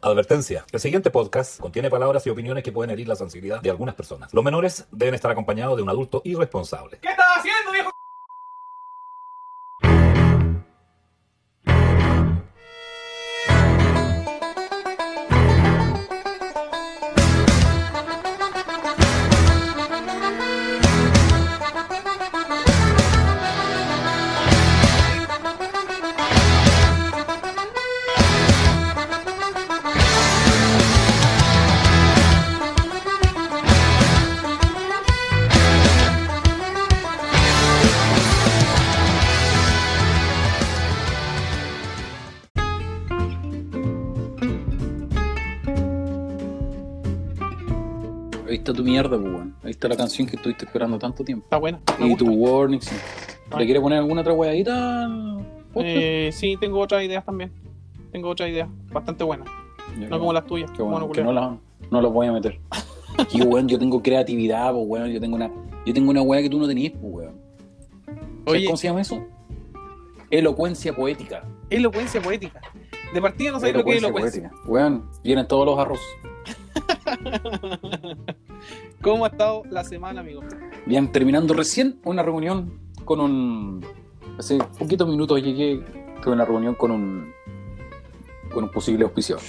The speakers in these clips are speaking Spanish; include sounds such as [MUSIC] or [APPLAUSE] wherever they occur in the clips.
Advertencia. El siguiente podcast contiene palabras y opiniones que pueden herir la sensibilidad de algunas personas. Los menores deben estar acompañados de un adulto irresponsable. ¿Qué estás haciendo, viejo? Canción que estuviste esperando tanto tiempo. Está buena. me Y gusta. tu warning, sí. Ah. ¿Le quieres poner alguna otra podcast? Eh, sí, tengo otras ideas también. Tengo otras ideas bastante buenas. No como las tuyas. Qué bueno, que no, culiao. la, no los voy a meter. [LAUGHS] Aquí, weón, yo tengo creatividad, pues, weón. Yo tengo una, yo tengo una weá que tú no tenías, pues, weón. ¿Sabes Oye, ¿Cómo se llama eso? Elocuencia poética. elocuencia poética. De partida no sabes lo que es elocuencia. poética. Weón, vienen todos los arroz. [LAUGHS] ¿Cómo ha estado la semana, amigo? Bien, terminando recién una reunión con un. Hace poquitos minutos llegué, tuve una reunión con un. con un posible auspiciador.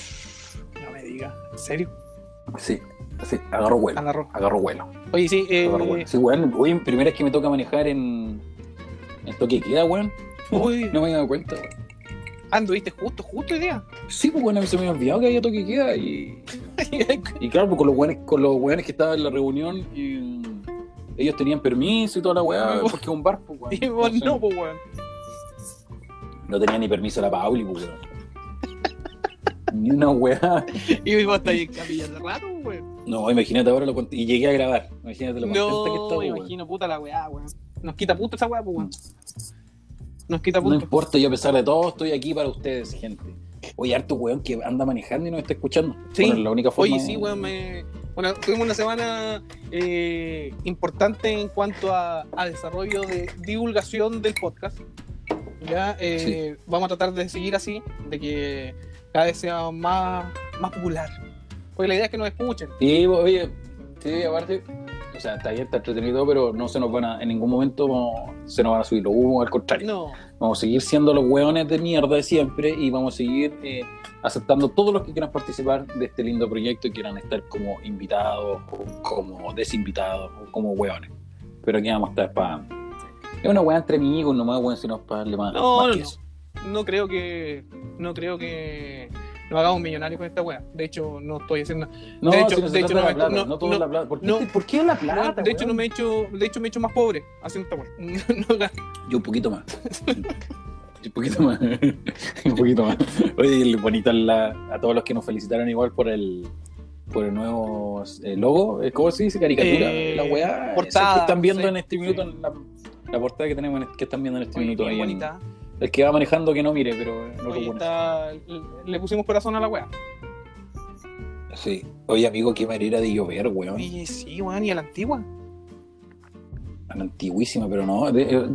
No me digas. ¿En serio? Sí, sí, agarro vuelo. Agarró. Agarro vuelo. Oye, sí, eh, Agarro vuelo. Sí, weón, hoy primera vez que me toca manejar en. en toque de queda, weón. Uy. No me había dado cuenta, weón. Anduviste justo, justo hoy día. Sí, pues bueno, se me había olvidado que había toque queda y. Y claro, pues con los weones, con los weones que estaban en la reunión y. Ellos tenían permiso y toda la weá, [LAUGHS] porque es un bar, pues, weón. y vos Entonces, no, pues, weón. No tenía ni permiso la Pauli, pues, weón. Ni una weá. Y vos estás ahí en capilla de rato, weón. No, imagínate ahora lo cont- Y llegué a grabar. Imagínate lo contenta que No, estaba, weón. imagino, puta la weá, weón. Nos quita punto esa weá, pues, weón. Nos quita No importa, yo a pesar de todo estoy aquí para ustedes, gente. Oye, harto weón que anda manejando y no está escuchando. Sí. Bueno, la única forma Oye, sí, weón, me... Bueno, tuvimos una semana eh, importante en cuanto a, a desarrollo de divulgación del podcast. Ya, eh, vamos a tratar de seguir así, de que cada vez sea más, más popular. Porque la idea es que nos escuchen. Sí, oye, sí, aparte, o sea, está bien, está entretenido, pero no se nos van a, en ningún momento vamos- se nos van a subir los humos, al contrario. No, Vamos a seguir siendo los weones de mierda de siempre y vamos a seguir eh, aceptando todos los que quieran participar de este lindo proyecto y quieran estar como invitados o como desinvitados o como weones. Pero aquí vamos a estar para... Es una weá entre amigos, nomás weón, sino para darle más, No, más no, no creo que no creo que nos hagamos millonarios con esta weá. De hecho, no estoy haciendo. No, De hecho- si no de hecho, no plata, no- no, todo no- es la plata. ¿Por qué, no. ¿por qué la plata? de hecho, no me he hecho, de hecho, me he hecho más pobre haciendo esta weá. [LAUGHS] No, Yo un poquito más. [LAUGHS] un poquito más. [LAUGHS] un poquito más. Oye, bonita la, a todos los que nos felicitaron igual por el por el nuevo eh, logo, eh, ¿cómo se dice? Caricatura, Eh, la weá. portada, que están viendo sí, en este minuto, sí. la, la portada que tenemos, en- que están viendo en este minuto. ahí en- bonita. El que va manejando que no mire, pero no lo Oye, pone. está- le pusimos corazón a la weá. Sí. Oye, amigo, qué manera de llover, weón. Oye, sí, weón, y a la antigua. A la antiguísima, pero no. eh,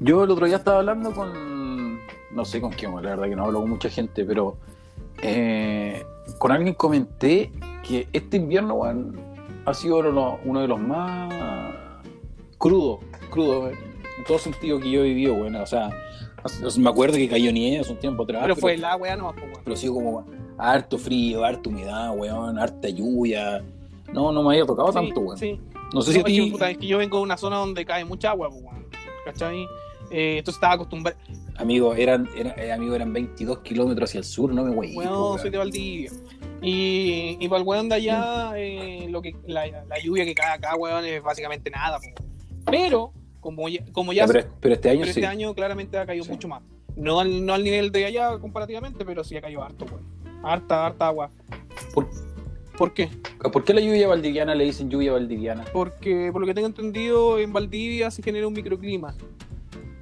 yo el otro día estaba hablando con. No sé con quién, la verdad que no hablo con mucha gente, pero. eh, con alguien comenté que este invierno, weón, ha sido uno, uno de los más crudos, crudo, en todo sentido que yo he vivido, weón. O sea, me acuerdo que cayó nieve hace un tiempo atrás. pero fue la weá nomás, pues, weón. pero sido como harto frío, harta humedad, weón, harta lluvia. No, no me había tocado Sí, tanto, weón. sí. No sé si No, a es, que, ti. puta, es que yo vengo de una zona donde cae mucha agua, pues, weón. ¿Cachai? Eh, entonces estaba acostumbrado. Amigo, eran, era- eh, amigo, eran 22 kilómetros hacia el sur, no me güey. Weón, soy de Valdivia. Y, y para el weón de allá, eh, lo que, la, la lluvia que cae acá, weón, es básicamente nada. po. Pero, como ya, como ya pero, pero este año pero sí. este año claramente ha caído Sí. mucho más. No al, no al nivel de allá comparativamente, pero sí ha caído harto, weón. Harta, harta agua. ¿Por, ¿Por qué? por qué la lluvia valdiviana le dicen lluvia valdiviana? Porque, por lo que tengo entendido, en Valdivia se genera un microclima.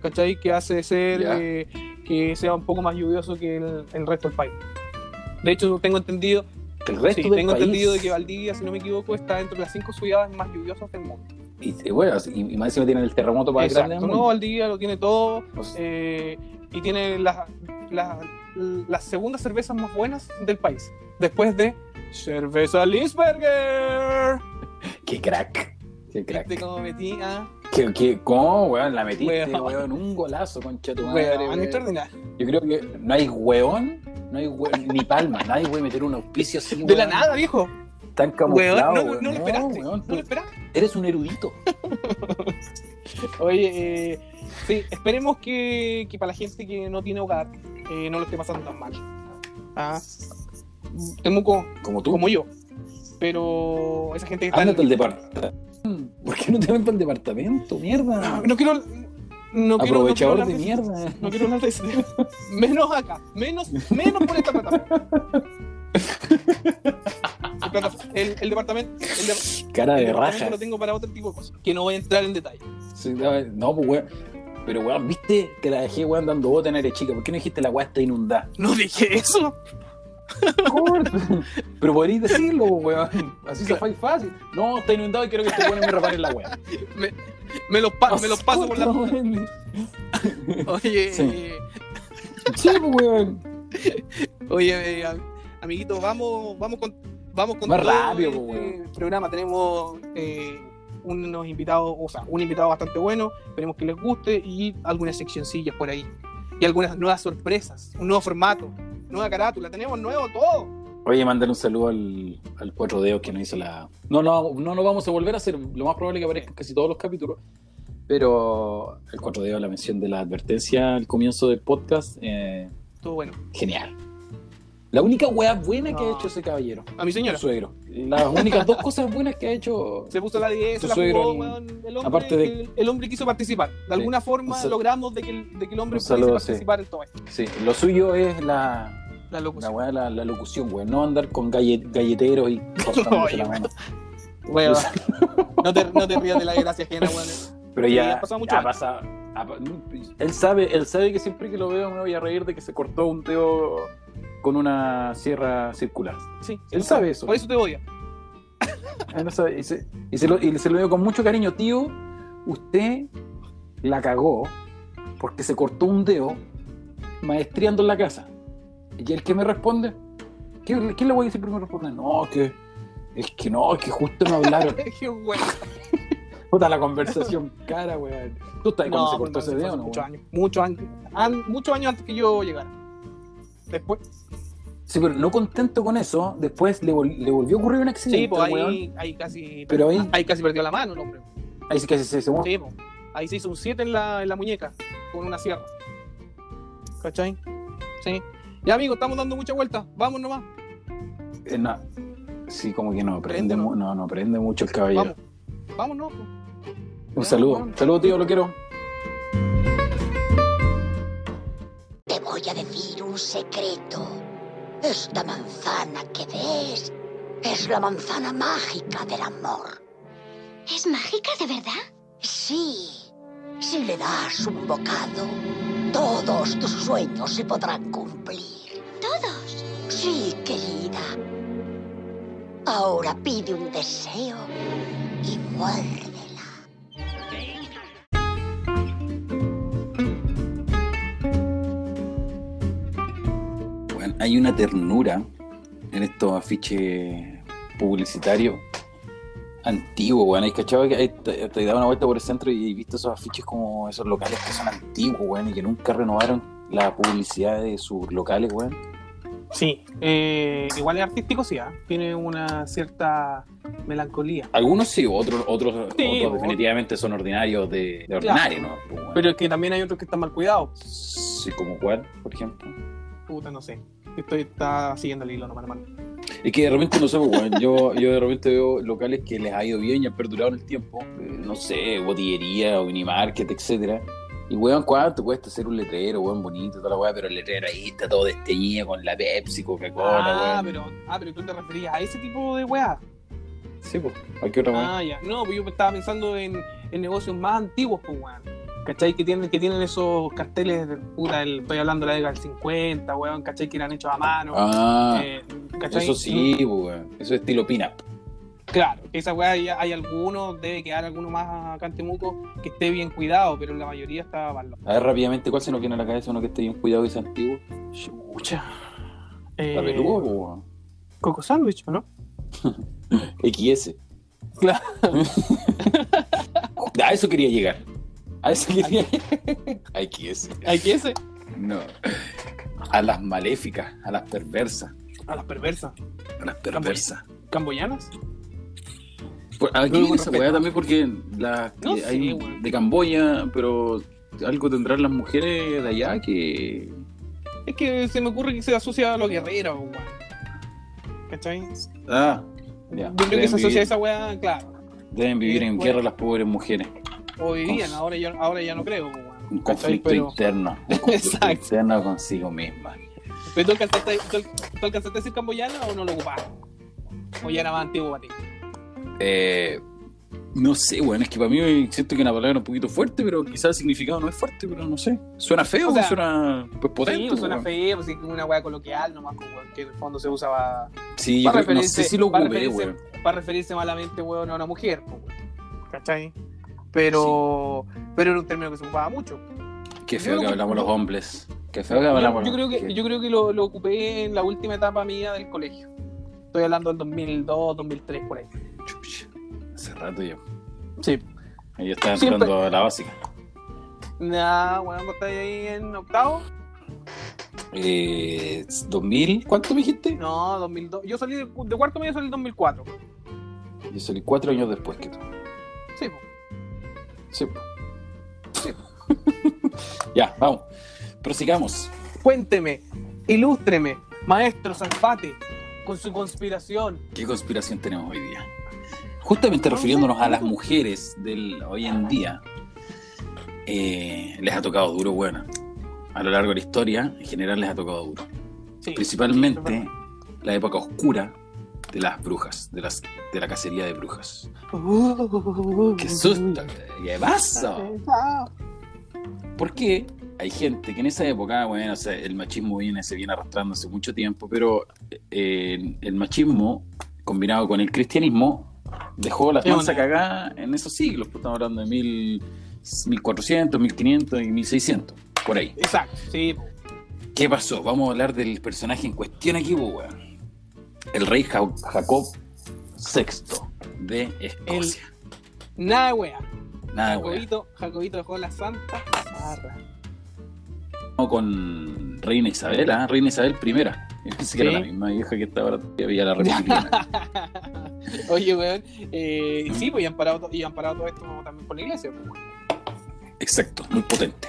¿Cachai? Que hace ser eh, que sea un poco más lluvioso que el, el resto del país. De hecho, tengo entendido, El resto sí, del tengo país. entendido de que Valdivia, si no me equivoco, está entre las cinco ciudades más lluviosas del mundo. Y, y bueno, y, y más encima tienen el terremoto grande Exacto, del no. Valdivia lo tiene todo sea, eh, y tiene las, las, las segundas cervezas más buenas del país. Después de Cerveza Lisberger. [LAUGHS] Qué crack. Qué crack. ¿Viste cómo metí a ¿Qué, qué, ¿Cómo, weón? La metiste, Weón. weón, un [LAUGHS] golazo, concha tu madre, Weón, weón. extraordinario. Yo creo que no hay weón, no hay weón, ni palma, nadie puede meter un auspicio así, De la nada, viejo. Tan Weón, camuflado, no, no, weón. no lo esperaste. weón, no lo esperaste. eres un erudito. Oye, eh, sí, esperemos que, que para la gente que no tiene hogar eh, no lo esté pasando tan mal. Ah, Temuco, Como tú. como yo. Pero esa gente que está Ándate en al departamento. ¿Por qué no te ven para el departamento? Mierda. No, no quiero. No quiero, no quiero Aprovechador de ese- mierda. No quiero hablar de. Menos acá. Menos, menos por esta plataforma. [LAUGHS] [LAUGHS] El, el- el departamento. El, de- Cara el de departamento raja. lo tengo para otro tipo de cosas. Que no voy a entrar en detalle. Sí, no, pues weón. Pero weón, viste que la dejé weón dando bota en área chica. ¿Por qué no dijiste la weá está inundada? No dije eso. [LAUGHS] Pero podrías decirlo, pues, weón. Así se fue fácil. No, está inundado y quiero que te ponen me reparen la weá. Me los, pa- me los paso por la. weón. [LAUGHS] Oye, Sí. eh, Sí, pues, weón. oye, eh, am- amiguito, vamos, vamos con, vamos con Más todo rápido, este programa. Tenemos eh, unos invitados, o sea, un invitado bastante bueno. Esperemos que les guste y algunas seccioncillas por ahí. Y algunas nuevas sorpresas, un nuevo formato, nueva carátula. Tenemos nuevo todo. Oye, mandar un saludo al, al Cuatro Dedos que nos hizo la. No, no, no lo vamos a volver a hacer. Lo más probable es que aparezca en casi todos los capítulos. Pero el Cuatro Dedos, la mención de la advertencia al comienzo del podcast, eh, Todo bueno. genial. La única weá buena que ha No. hecho ese caballero, A mi señora. su suegro. Las únicas dos cosas buenas que ha hecho. Se puso la 10, Tu se la suegro, jugó, el- weón, el hombre, aparte de- el, el hombre quiso participar. De alguna forma sal- logramos de que, el, de que el hombre pudiese sí. participar en todo esto. Sí, lo suyo es la, La la, locución. weá, la, la locución, weón. No andar con galle- galleteros y [LAUGHS] cortándose Oye, la mano. Weón, no, te, no te rías de la desgracia ajena, weón. Pero Sí, ya ha pasado mucho ha años. pasado- ha pa- él sabe, él sabe que siempre que lo veo me voy a reír de que se cortó un dedo con una sierra circular. Sí, Él sabe eso. Por eso te odia. Él sabe, y, se, y se lo, y se lo digo con mucho cariño, tío. Usted la cagó porque se cortó un dedo maestreando en la casa. Y el que me responde, ¿qué, qué le voy a decir primero? Responde, no, que es que no, es que justo me hablaron. [LAUGHS] Puta la conversación [LAUGHS] cara, weón. ¿Tú estás cuando se cortó no, ese hace no? Muchos años. Muchos años. an- muchos años antes que yo llegara. Después. Sí, pero no contento con eso, después le, vol- le volvió a ocurrir un accidente, Sí, pues weón. ahí, ahí casi. Pero ahí- ahí casi perdió la mano el hombre. Ahí sí que se, se Sí, pues. Ahí se hizo un 7 en la, en la muñeca. Con una sierra. ¿Cachai? Sí. Ya, amigo, estamos dando mucha vuelta. Vamos nomás. eh, no. Sí, como que no, prende, Prende, mu- no, no prende mucho el caballero. Vamos. Vámonos. pues. Un saludo. Saludo, tío, lo quiero. Te voy a decir un secreto. Esta manzana que ves es la manzana mágica del amor. ¿Es mágica de verdad? Sí, si le das un bocado, todos tus sueños se podrán cumplir. Todos. Sí, querida. Ahora pide un deseo y muérdela. Hay una ternura en estos afiches publicitarios antiguos, weón. ¿Hay cachado que te, te he dado una vuelta por el centro y he visto esos afiches como esos locales que son antiguos, weón, y que nunca renovaron la publicidad de sus locales, weón? Sí. eh, igual es artístico, sí. ¿ah? Tiene una cierta melancolía. Algunos sí, otros, otros, Sí, otros o- definitivamente son ordinarios de, de ordinario, ¿no? Pues. Pero es que también hay otros que están mal cuidados. Sí, como cuál, por ejemplo. Puta, no sé. Estoy está siguiendo el hilo, no, hermano. Es que de repente no sé, weón, yo, yo de repente veo locales que les ha ido bien y han perdurado en el tiempo. eh, No sé, botillería o minimarket, etcétera. Y weón, ¿cuánto cuesta hacer un letrero, weón, bonito, toda la weá? Pero el letrero ahí está todo desteñido con la Pepsi, Coca-Cola, Ah, weón. pero, ah, pero tú te referías a ese tipo de weá. Sí, pues, ¿a qué otra weá? Ah, ya. No, pues yo estaba pensando en, en negocios más antiguos, pues, weón. ¿Cachai? Que tienen, que tienen esos carteles, de, puta, el- estoy hablando de la década del 50, weón, ¿cachai? Que eran hechos a mano. Ah, eh, eso sí, pues, weón. Eso es estilo pin-up. Claro, esa weá hay, hay algunos, debe quedar alguno más acá en Temuco que esté bien cuidado, pero la mayoría está malo. A ver, rápidamente, ¿cuál se nos viene a la cabeza uno que esté bien cuidado y sea antiguo? Chucha. ¿La peluca o Coco Sandwich, ¿o ¿no? [LAUGHS] XS? Claro. A [LAUGHS] eso quería llegar. A eso quería A. Hay que ese. No. A las maléficas, a las perversas. A las perversas. A las perversas. ¿Camboyanas? Por- Aquí No, esa weá también porque la, No que sé, hay de Camboya, pero algo tendrán las mujeres de allá que. Es que se me ocurre que se asocia a los guerreros, weón. ¿Cachai? Ah, ya. Yo creo que se asocia a vivir, esa weá, claro. deben vivir en guerra las pobres mujeres. O vivían, ahora, yo, ahora ya no creo, weón. Un ¿Cachai? conflicto Pero, interno. [LAUGHS] Un conflicto Exacto. interno consigo misma. pero ¿tú, alcanzaste, tú, tú alcanzaste a decir camboyana o no lo ocupaste? O ya era más antiguo para ti. Eh, no sé, bueno, es que para mí siento que una palabra un poquito fuerte, pero quizás el significado no es fuerte, pero no sé. ¿Suena feo O sea, o suena pues, potente? sí, pues suena feo, pues como una weá coloquial nomás, pues, que en el fondo se usa para, Sí, yo para creo- no sé referirse, si lo para ocupé, referirse, weón. para referirse malamente, weón, a una mujer, pues. ¿cachai? Pero, pero era un término que se ocupaba mucho. Qué feo que hablamos los hombres. Qué feo que hablamos yo los creo que, yo creo que lo, lo ocupé en la última etapa mía del colegio. Estoy hablando del 2002, 2003, por ahí. Chucha, Hace rato yo. Sí. Ahí yo estaba Siempre- entrando a la básica. Nah, weón, ¿vos estáis ahí en octavo? Eh, ¿2000? ¿Cuánto me dijiste? No, 2002. Yo salí de, de cuarto medio, salí en 2004. Yo salí cuatro años después que tú. Sí. Sí. [LAUGHS] ya, vamos. Prosigamos. Cuénteme, ilústreme, maestro Zafate, con su conspiración. ¿Qué conspiración tenemos hoy día? Justamente refiriéndonos a las mujeres del hoy en día, eh, les ha tocado duro, bueno. A lo largo de la historia, en general les ha tocado duro. Sí, Principalmente la época oscura de las brujas, de, las, de la cacería de brujas. ¡Qué susto! ¿Qué pasa? Porque hay gente que en esa época, bueno, o sea, el machismo viene, se viene arrastrando hace mucho tiempo, pero eh, el machismo combinado con el cristianismo dejó la Sí, panza una- cagada en esos siglos. pues, Estamos hablando de mil, 1400, 1500 y 1600, por ahí. Exacto, sí. ¿Qué pasó? Vamos a hablar del personaje en cuestión aquí, pues, weón. El rey Ja- Jacob VI de Escocia. Nada de wea. Nada. Jacobito, Jacobito dejó la santa zarra. con Reina Isabel, ¿ah? Reina Isabel I. Yo [LAUGHS] pensé que Sí. era la misma vieja que estaba ahora todavía la. [LAUGHS] Oye, weón, eh, sí, pues y han parado, y han parado todo esto también por la iglesia. pues. Exacto, muy potente.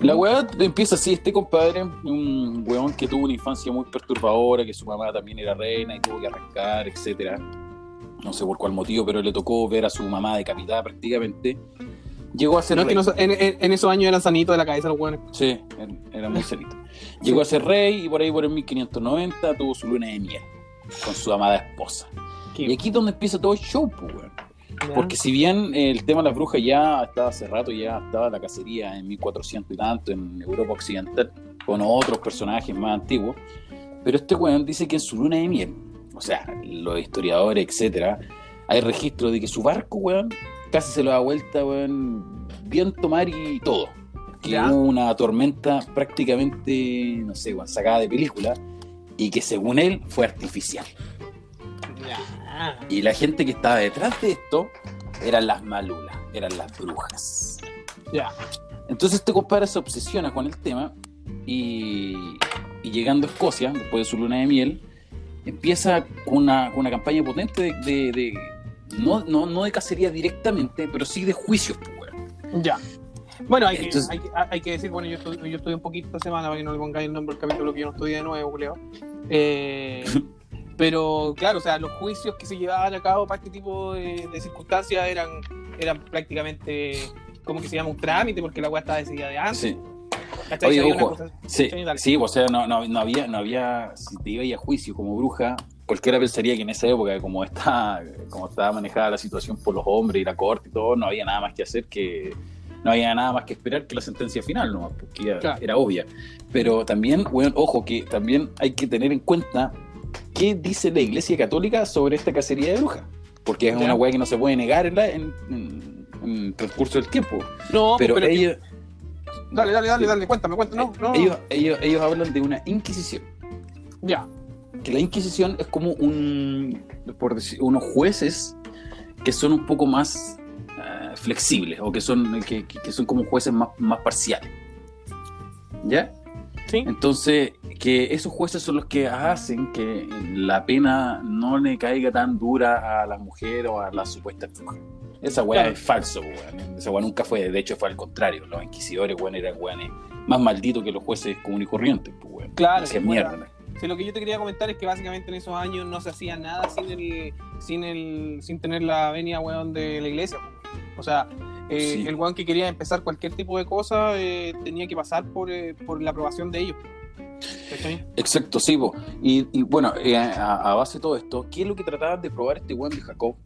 La weá empieza así, este compadre, un weón que tuvo una infancia muy perturbadora, que su mamá también era reina y tuvo que arrancar, etcétera. No sé por cuál motivo, pero le tocó ver a su mamá decapitada prácticamente. Llegó a ser No, es que rey. no- en, esos años eran sanitos de la cabeza los weones. Sí, era- muy cerito. [LAUGHS] Llegó a ser rey y por ahí por el 1590 tuvo su luna de miel con su amada esposa. Y aquí es donde empieza todo el show, pues, weón. Porque si bien el tema de las brujas ya estaba hace rato, ya estaba la cacería en 1400 y tanto en Europa Occidental, con otros personajes más antiguos, pero este weón dice que en su luna de miel, o sea, los historiadores, etcétera, hay registro de que su barco, weón, casi se lo da vuelta, weón, viento, mar y todo. Que Ya. hubo una tormenta prácticamente, no sé, weón, sacada de película, y que según él fue artificial. Ya. Y la gente que estaba detrás de esto eran las malulas, eran las brujas. Ya. Entonces este compadre se obsesiona con el tema y, y llegando a Escocia, después de su luna de miel, empieza con una, con una campaña potente de, de- de- no, no, no de cacería directamente, pero sí de juicios, pues. Ya. Bueno, hay, Entonces- que, hay, que, hay que decir, bueno, yo estudié, yo estudié un poquito esta semana para que no le pongáis el nombre al capítulo que yo no estudié de nuevo, Julio. Eh, [LAUGHS] pero claro, o sea, los juicios que se llevaban a cabo para este tipo de, de circunstancias eran, eran prácticamente, como que se llama un trámite, porque la weá estaba decidida de antes. Sí. ¿cachai? Oye, ojo. cosa- Sí, o sea, no, no, no había, no había, si te iba a ir a juicio como bruja, cualquiera pensaría que en esa época, como está, como estaba manejada la situación por los hombres y la corte y todo, no había nada más que hacer que, no había nada más que esperar que la sentencia final, ¿no? porque Claro. era obvia. Pero también, bueno, ojo, que también hay que tener en cuenta qué dice la Iglesia Católica sobre esta cacería de brujas. porque es Ya. una weá que no se puede negar en, la- en- en- en el transcurso del tiempo. No, pero pero, ellos, dale, dale, dale, dale, cuéntame, cuéntame. No, no, ellos, ellos, ellos hablan de una inquisición. ya. que la Inquisición es como un, por decir, unos jueces que son un poco más eh, flexibles o que son, que- que son como jueces más, más parciales. ¿Ya? Sí. Entonces, que esos jueces son los que hacen que la pena no le caiga tan dura a la mujer o a la supuesta bruja. Esa weá Claro. es falso, weón. Esa weá nunca fue, de hecho fue al contrario. Los inquisidores, weón, eran weones más malditos que los jueces comunes y corrientes, pues, weón. Claro, que fuera- mierda. Sí, lo que yo te quería comentar es que básicamente en esos años no se hacía nada sin el, sin el, sin tener la venia weón de la iglesia. O sea, eh, Sí. el weón que quería empezar cualquier tipo de cosa eh, tenía que pasar por, eh, por la aprobación de ellos. Exacto, sí. Y, y bueno, eh, a, a base de todo esto, ¿qué es lo que trataban de probar este weón de Jacob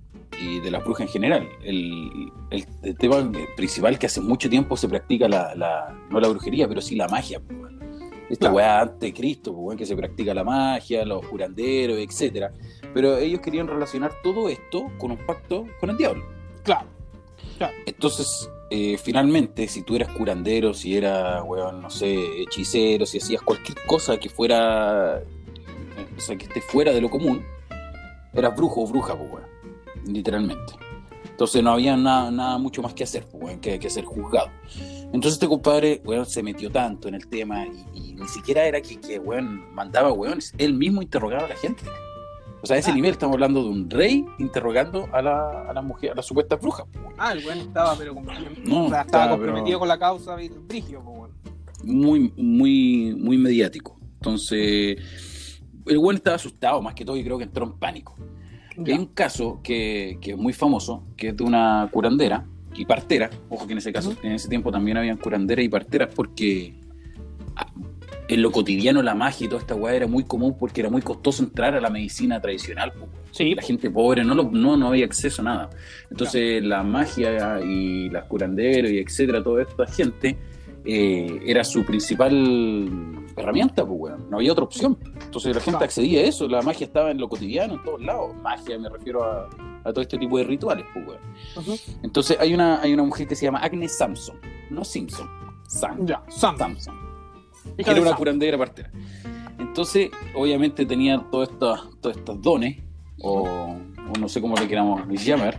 y de la bruja en general? El, el- el tema principal que hace mucho tiempo se practica la, la- no la brujería, pero sí la magia. Esta Claro. weá antes de Cristo, po, weón, que se practica la magia, los curanderos, etcétera. Pero ellos querían relacionar todo esto con un pacto con el diablo. Claro. Entonces, eh, finalmente, si tú eras curandero, si eras, weón, no sé, hechicero, si hacías cualquier cosa que fuera, o sea, que esté fuera de lo común, eras brujo o bruja, pues, weón, literalmente. Entonces no había nada, nada mucho más que hacer, pues, weón, que, que ser juzgado. Entonces este compadre, weón, se metió tanto en el tema y, y ni siquiera era que, que, weón, mandaba weones, él mismo interrogaba a la gente. O sea, a ese Ah. nivel estamos hablando de un rey interrogando a la, a la mujer, a la supuesta bruja. weón. Ah, el weón estaba, pero como- No, o sea, estaba estaba, comprometido pero- con la causa y brigio, weón. muy, muy, muy mediático. Entonces, el buen estaba asustado, más que todo, y creo que entró en pánico. Ya. Hay un caso que, que es muy famoso, que es de una curandera y partera. Ojo que en ese caso, en ese tiempo también habían curanderas y parteras, porque ah, en lo cotidiano la magia y toda esta weá era muy común porque era muy costoso entrar a la medicina tradicional. Sí, La gente pobre no, lo- no, no había acceso a nada. Entonces la magia y las curanderos y etcétera, toda esta gente eh, era su principal herramienta, pues weón. No había otra opción. Entonces la gente accedía a eso. La magia estaba en lo cotidiano, en todos lados. Magia me refiero a, a todo este tipo de rituales, pues weón. Entonces hay una, hay una mujer que se llama Agnes Samson, no Simpson, Sam, ya. Sam. Samson que era una curandera partera. Entonces, obviamente tenía todos estos, todos estos dones, o, o no sé cómo le queramos llamar,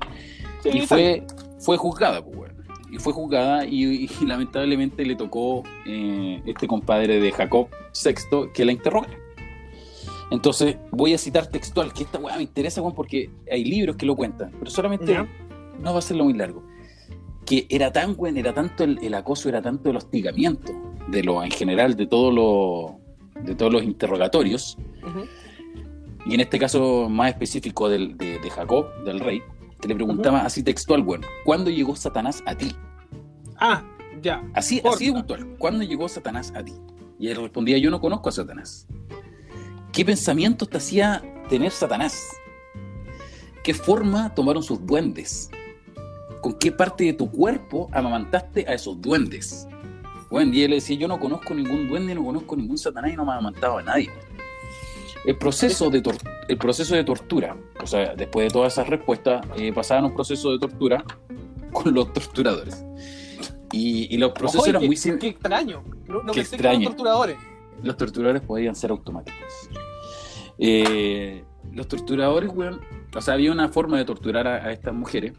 Sí, y fue, fue juzgada, pues, weón. Y fue juzgada y, y [LAUGHS] lamentablemente le tocó eh, este compadre de Jacob VI que la interrogara. Entonces, voy a citar textual, que esta weá me interesa, weón, porque hay libros que lo cuentan, pero solamente no va a serlo muy largo. Que era tan bueno, era tanto el, el acoso, era tanto el hostigamiento de lo, en general, de todos los de todos los interrogatorios, y en este caso más específico del, de, de Jacob, del rey, que le preguntaba así textual, bueno, ¿cuándo llegó Satanás a ti? Ah, ya. Así, así de puntual, ¿cuándo llegó Satanás a ti? Y él respondía, yo no conozco a Satanás. ¿Qué pensamientos te hacía tener Satanás? ¿Qué forma tomaron sus duendes? ¿Con qué parte de tu cuerpo amamantaste a esos duendes? Bueno, y él le decía, yo no conozco ningún duende, no conozco ningún Satanás y no me ha amamantado a nadie. El proceso de, tor- el proceso de tortura, o sea, después de todas esas respuestas, eh, pasaban un proceso de tortura con los torturadores. Y, y los procesos eran qué, muy sim- qué extraño. No, no Qué pensé que eran extraño. torturadores. los torturadores podían ser automáticos. Eh, los torturadores, weón, o sea, había una forma de torturar a, a estas mujeres,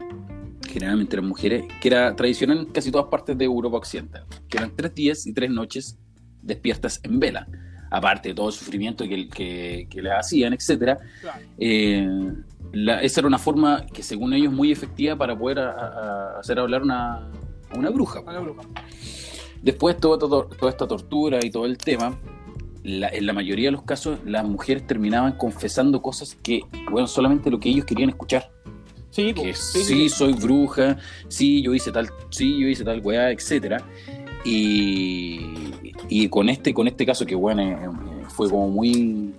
generalmente eran mujeres, que era tradicional en casi todas partes de Europa Occidental, que eran tres días y tres noches despiertas en vela, aparte de todo el sufrimiento que, que, que les hacían. Claro. Eh, la- esa era una forma que según ellos muy efectiva para poder a- a- hacer hablar una, a una bruja. Bruja. Después todo, todo- toda esta tortura y todo el tema, la- en la mayoría de los casos las mujeres terminaban confesando cosas que, bueno, solamente lo que ellos querían escuchar. Sí. Que sí, sí, soy bruja, sí, yo hice tal, sí, yo hice tal weá, etcétera. Y, y con este, con este caso que bueno, eh, eh, fue como muy,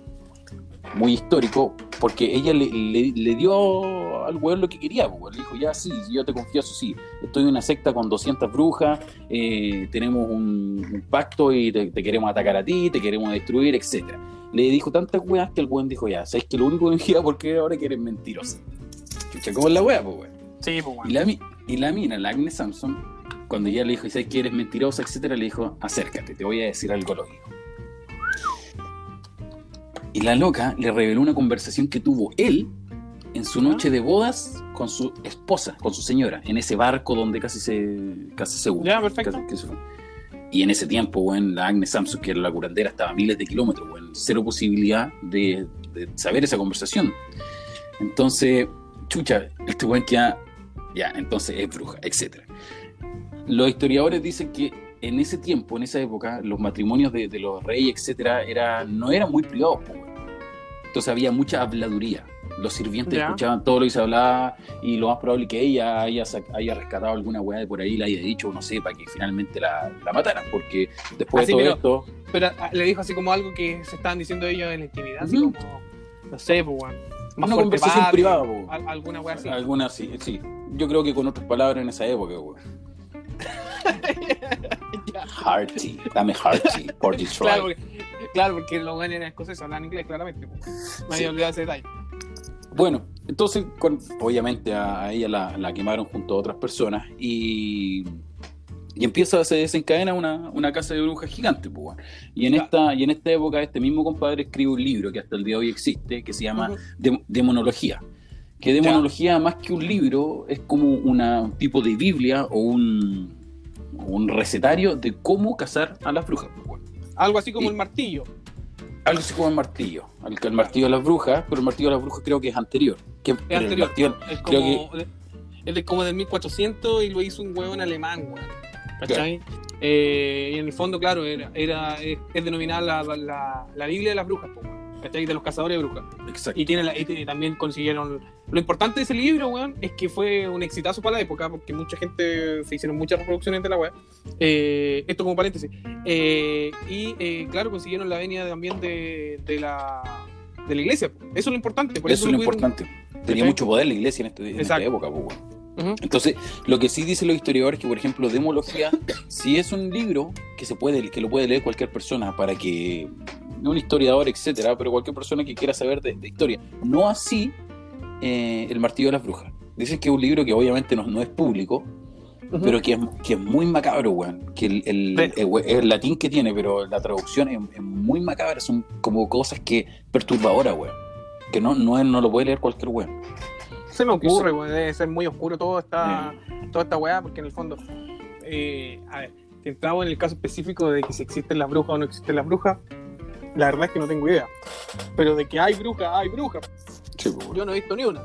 muy histórico, porque ella le, le- le dio al weón lo que quería, pues, le dijo, ya sí, yo te confieso, sí, estoy en una secta con 200 brujas, eh, tenemos un, un pacto y te, te queremos atacar a ti, te queremos destruir, etcétera. Le dijo tantas weas que el weón dijo, ya, sabes que lo único que me queda porque ahora que eres mentirosa. ¿Cachai? ¿Cómo es la wea, pues, weón? Sí, pues, Y weón. la, mi- y la mina, la Agnes Samson, cuando ella le dijo, ¿sabes que eres mentirosa, etcétera? Le dijo, acércate, te voy a decir algo lógico. Y la loca le reveló una conversación que tuvo él en su noche de bodas con su esposa, con su señora, en ese barco donde casi se, casi se hunde. Ya, perfecto. Casi-. Y en ese tiempo, weón, la Agnes Samson, que era la curandera, estaba a miles de kilómetros, weón, cero posibilidad de, de saber esa conversación. Entonces, chucha, este weón queda, ya, entonces es bruja, etc. Los historiadores dicen que en ese tiempo, en esa época, los matrimonios de, de los reyes, etcétera, era, no eran muy privados, weón. Entonces había mucha habladuría. Los sirvientes escuchaban todo lo que se hablaba y lo más probable es que ella haya, rescatado alguna weá de por ahí, la haya dicho, no sé, para que finalmente la, la mataran, porque después Así, de todo pero- esto, Pero ah, le dijo así como algo que se estaban diciendo ellos en la intimidad, así como, no sé, pues, weón. Más una fuerte conversación padre, privada, po. al- alguna weá así. Alguna sí, sí. Yo creo que con otras palabras en esa época, weón. [LAUGHS] Ya. Hearty, dame Hearty por Detroit. Claro, porque, claro, porque los weones eran escoceses, hablan inglés, claramente. Me había olvidado ese detalle. Bueno, entonces, con- obviamente a, a ella la, la quemaron junto a otras personas y, y empieza, se desencadena una, una casa de brujas gigante, pues. Y en, Claro. esta, y en esta época, este mismo compadre escribe un libro que hasta el día de hoy existe, que se llama Demonología. Que demonología, más que un libro, es como una, un tipo de Biblia o un, un recetario de cómo cazar a las brujas, pues. Algo así como Y- el martillo. Algo así como el martillo. El, el martillo de las brujas, pero el martillo de las brujas creo que es anterior. Que, el anterior. martillo- Es Creo como, es de como del 1400 y lo hizo un hueón alemán, weón. ¿Cachai? Eh, y en el fondo, claro, era, era, es, es denominada la, la, la Biblia de las brujas. ¿cachai? De los cazadores de brujas. Exacto. Y, tiene la- y también consiguieron. Lo importante de ese libro, weón, es que fue un exitazo para la época, porque mucha gente se hicieron muchas reproducciones de la web. esto como paréntesis. Eh, y eh, claro, consiguieron la venia también de, de la de la iglesia. Eso es lo importante. Por Eso es lo importante. Tenía ¿Cachai? mucho poder la iglesia en, este- en esta época. pues, weón. Entonces, lo que sí dicen los historiadores es que, por ejemplo, Demología, si es un libro que se puede, que lo puede leer cualquier persona para que, no un historiador, etcétera, pero cualquier persona que quiera saber de, de historia. No así eh, El Martillo de las Brujas. Dicen que es un libro que obviamente no, no es público, pero que es, que es muy macabro, weón. Que el, el, Sí. el- el latín que tiene, pero la traducción es, es muy macabra. Son como cosas que perturbadoras, weón. Que no, no, es- no lo puede leer cualquier weón. Se me ocurre, weón, debe ser muy oscuro todo esta, Eh. toda esta weá, porque en el fondo, eh, a ver, si entramos en el caso específico de que si existen las brujas o no existen las brujas, la verdad es que no tengo idea. Pero de que hay brujas, hay brujas. Sí, pues. Yo no he visto ni una.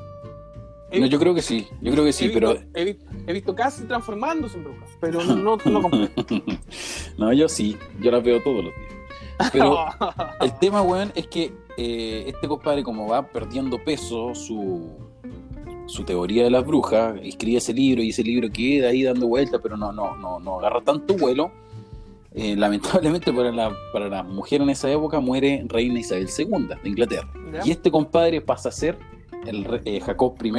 He No, visto- yo creo que sí, yo creo que sí, he pero visto, he, vi- he visto casi transformándose en brujas, pero no, no, [LAUGHS] no, yo sí, yo las veo todos los días. Pero [LAUGHS] el tema, weón, es que eh, este compadre, como va perdiendo peso su, su teoría de las brujas, escribe ese libro y ese libro queda ahí dando vueltas, pero no, no, no, no agarra tanto vuelo. Eh, lamentablemente para la, para la mujer en esa época muere reina Isabel II de Inglaterra. ¿Ya? Y este compadre pasa a ser el re- eh, Jacob I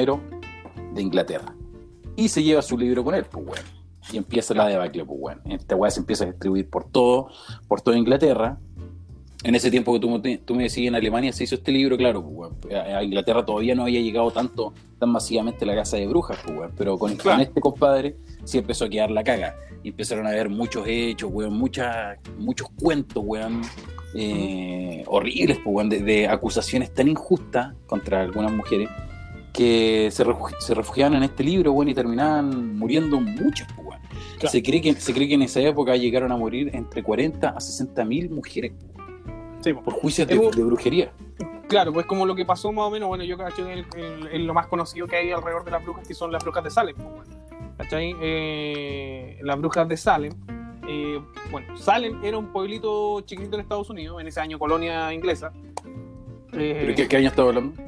de Inglaterra. Y se lleva su libro con él, pues weón. Y empieza la debacle, pues weón. Esta weá se empieza a distribuir por todo, por toda Inglaterra. En ese tiempo que tú, me- tú me decías en Alemania se hizo este libro, claro, pues. A Inglaterra todavía no había llegado tanto, tan masivamente la casa de brujas, pues. Pero con, Claro. con este compadre sí empezó a quedar la caga. Y empezaron a haber muchos hechos, weón, muchas, muchos cuentos, weón eh, horribles, pues, weón, de, de acusaciones tan injustas contra algunas mujeres que se, refugi- se refugiaban en este libro, weón, y terminaban muriendo muchas, pues, weón. Claro. Se, cree que, se cree que en esa época llegaron a morir entre 40 a 60 mil mujeres pues, Sí, por juicios de, brujería. Claro, pues como lo que pasó más o menos, bueno, yo cacho en, lo más conocido que hay alrededor de las brujas, que son las brujas de Salem. pues. ¿Cachai? Eh, las brujas de Salem. eh, bueno, Salem era un pueblito chiquitito en Estados Unidos, en ese año colonia inglesa. Eh, ¿Pero qué, qué año estaba hablando?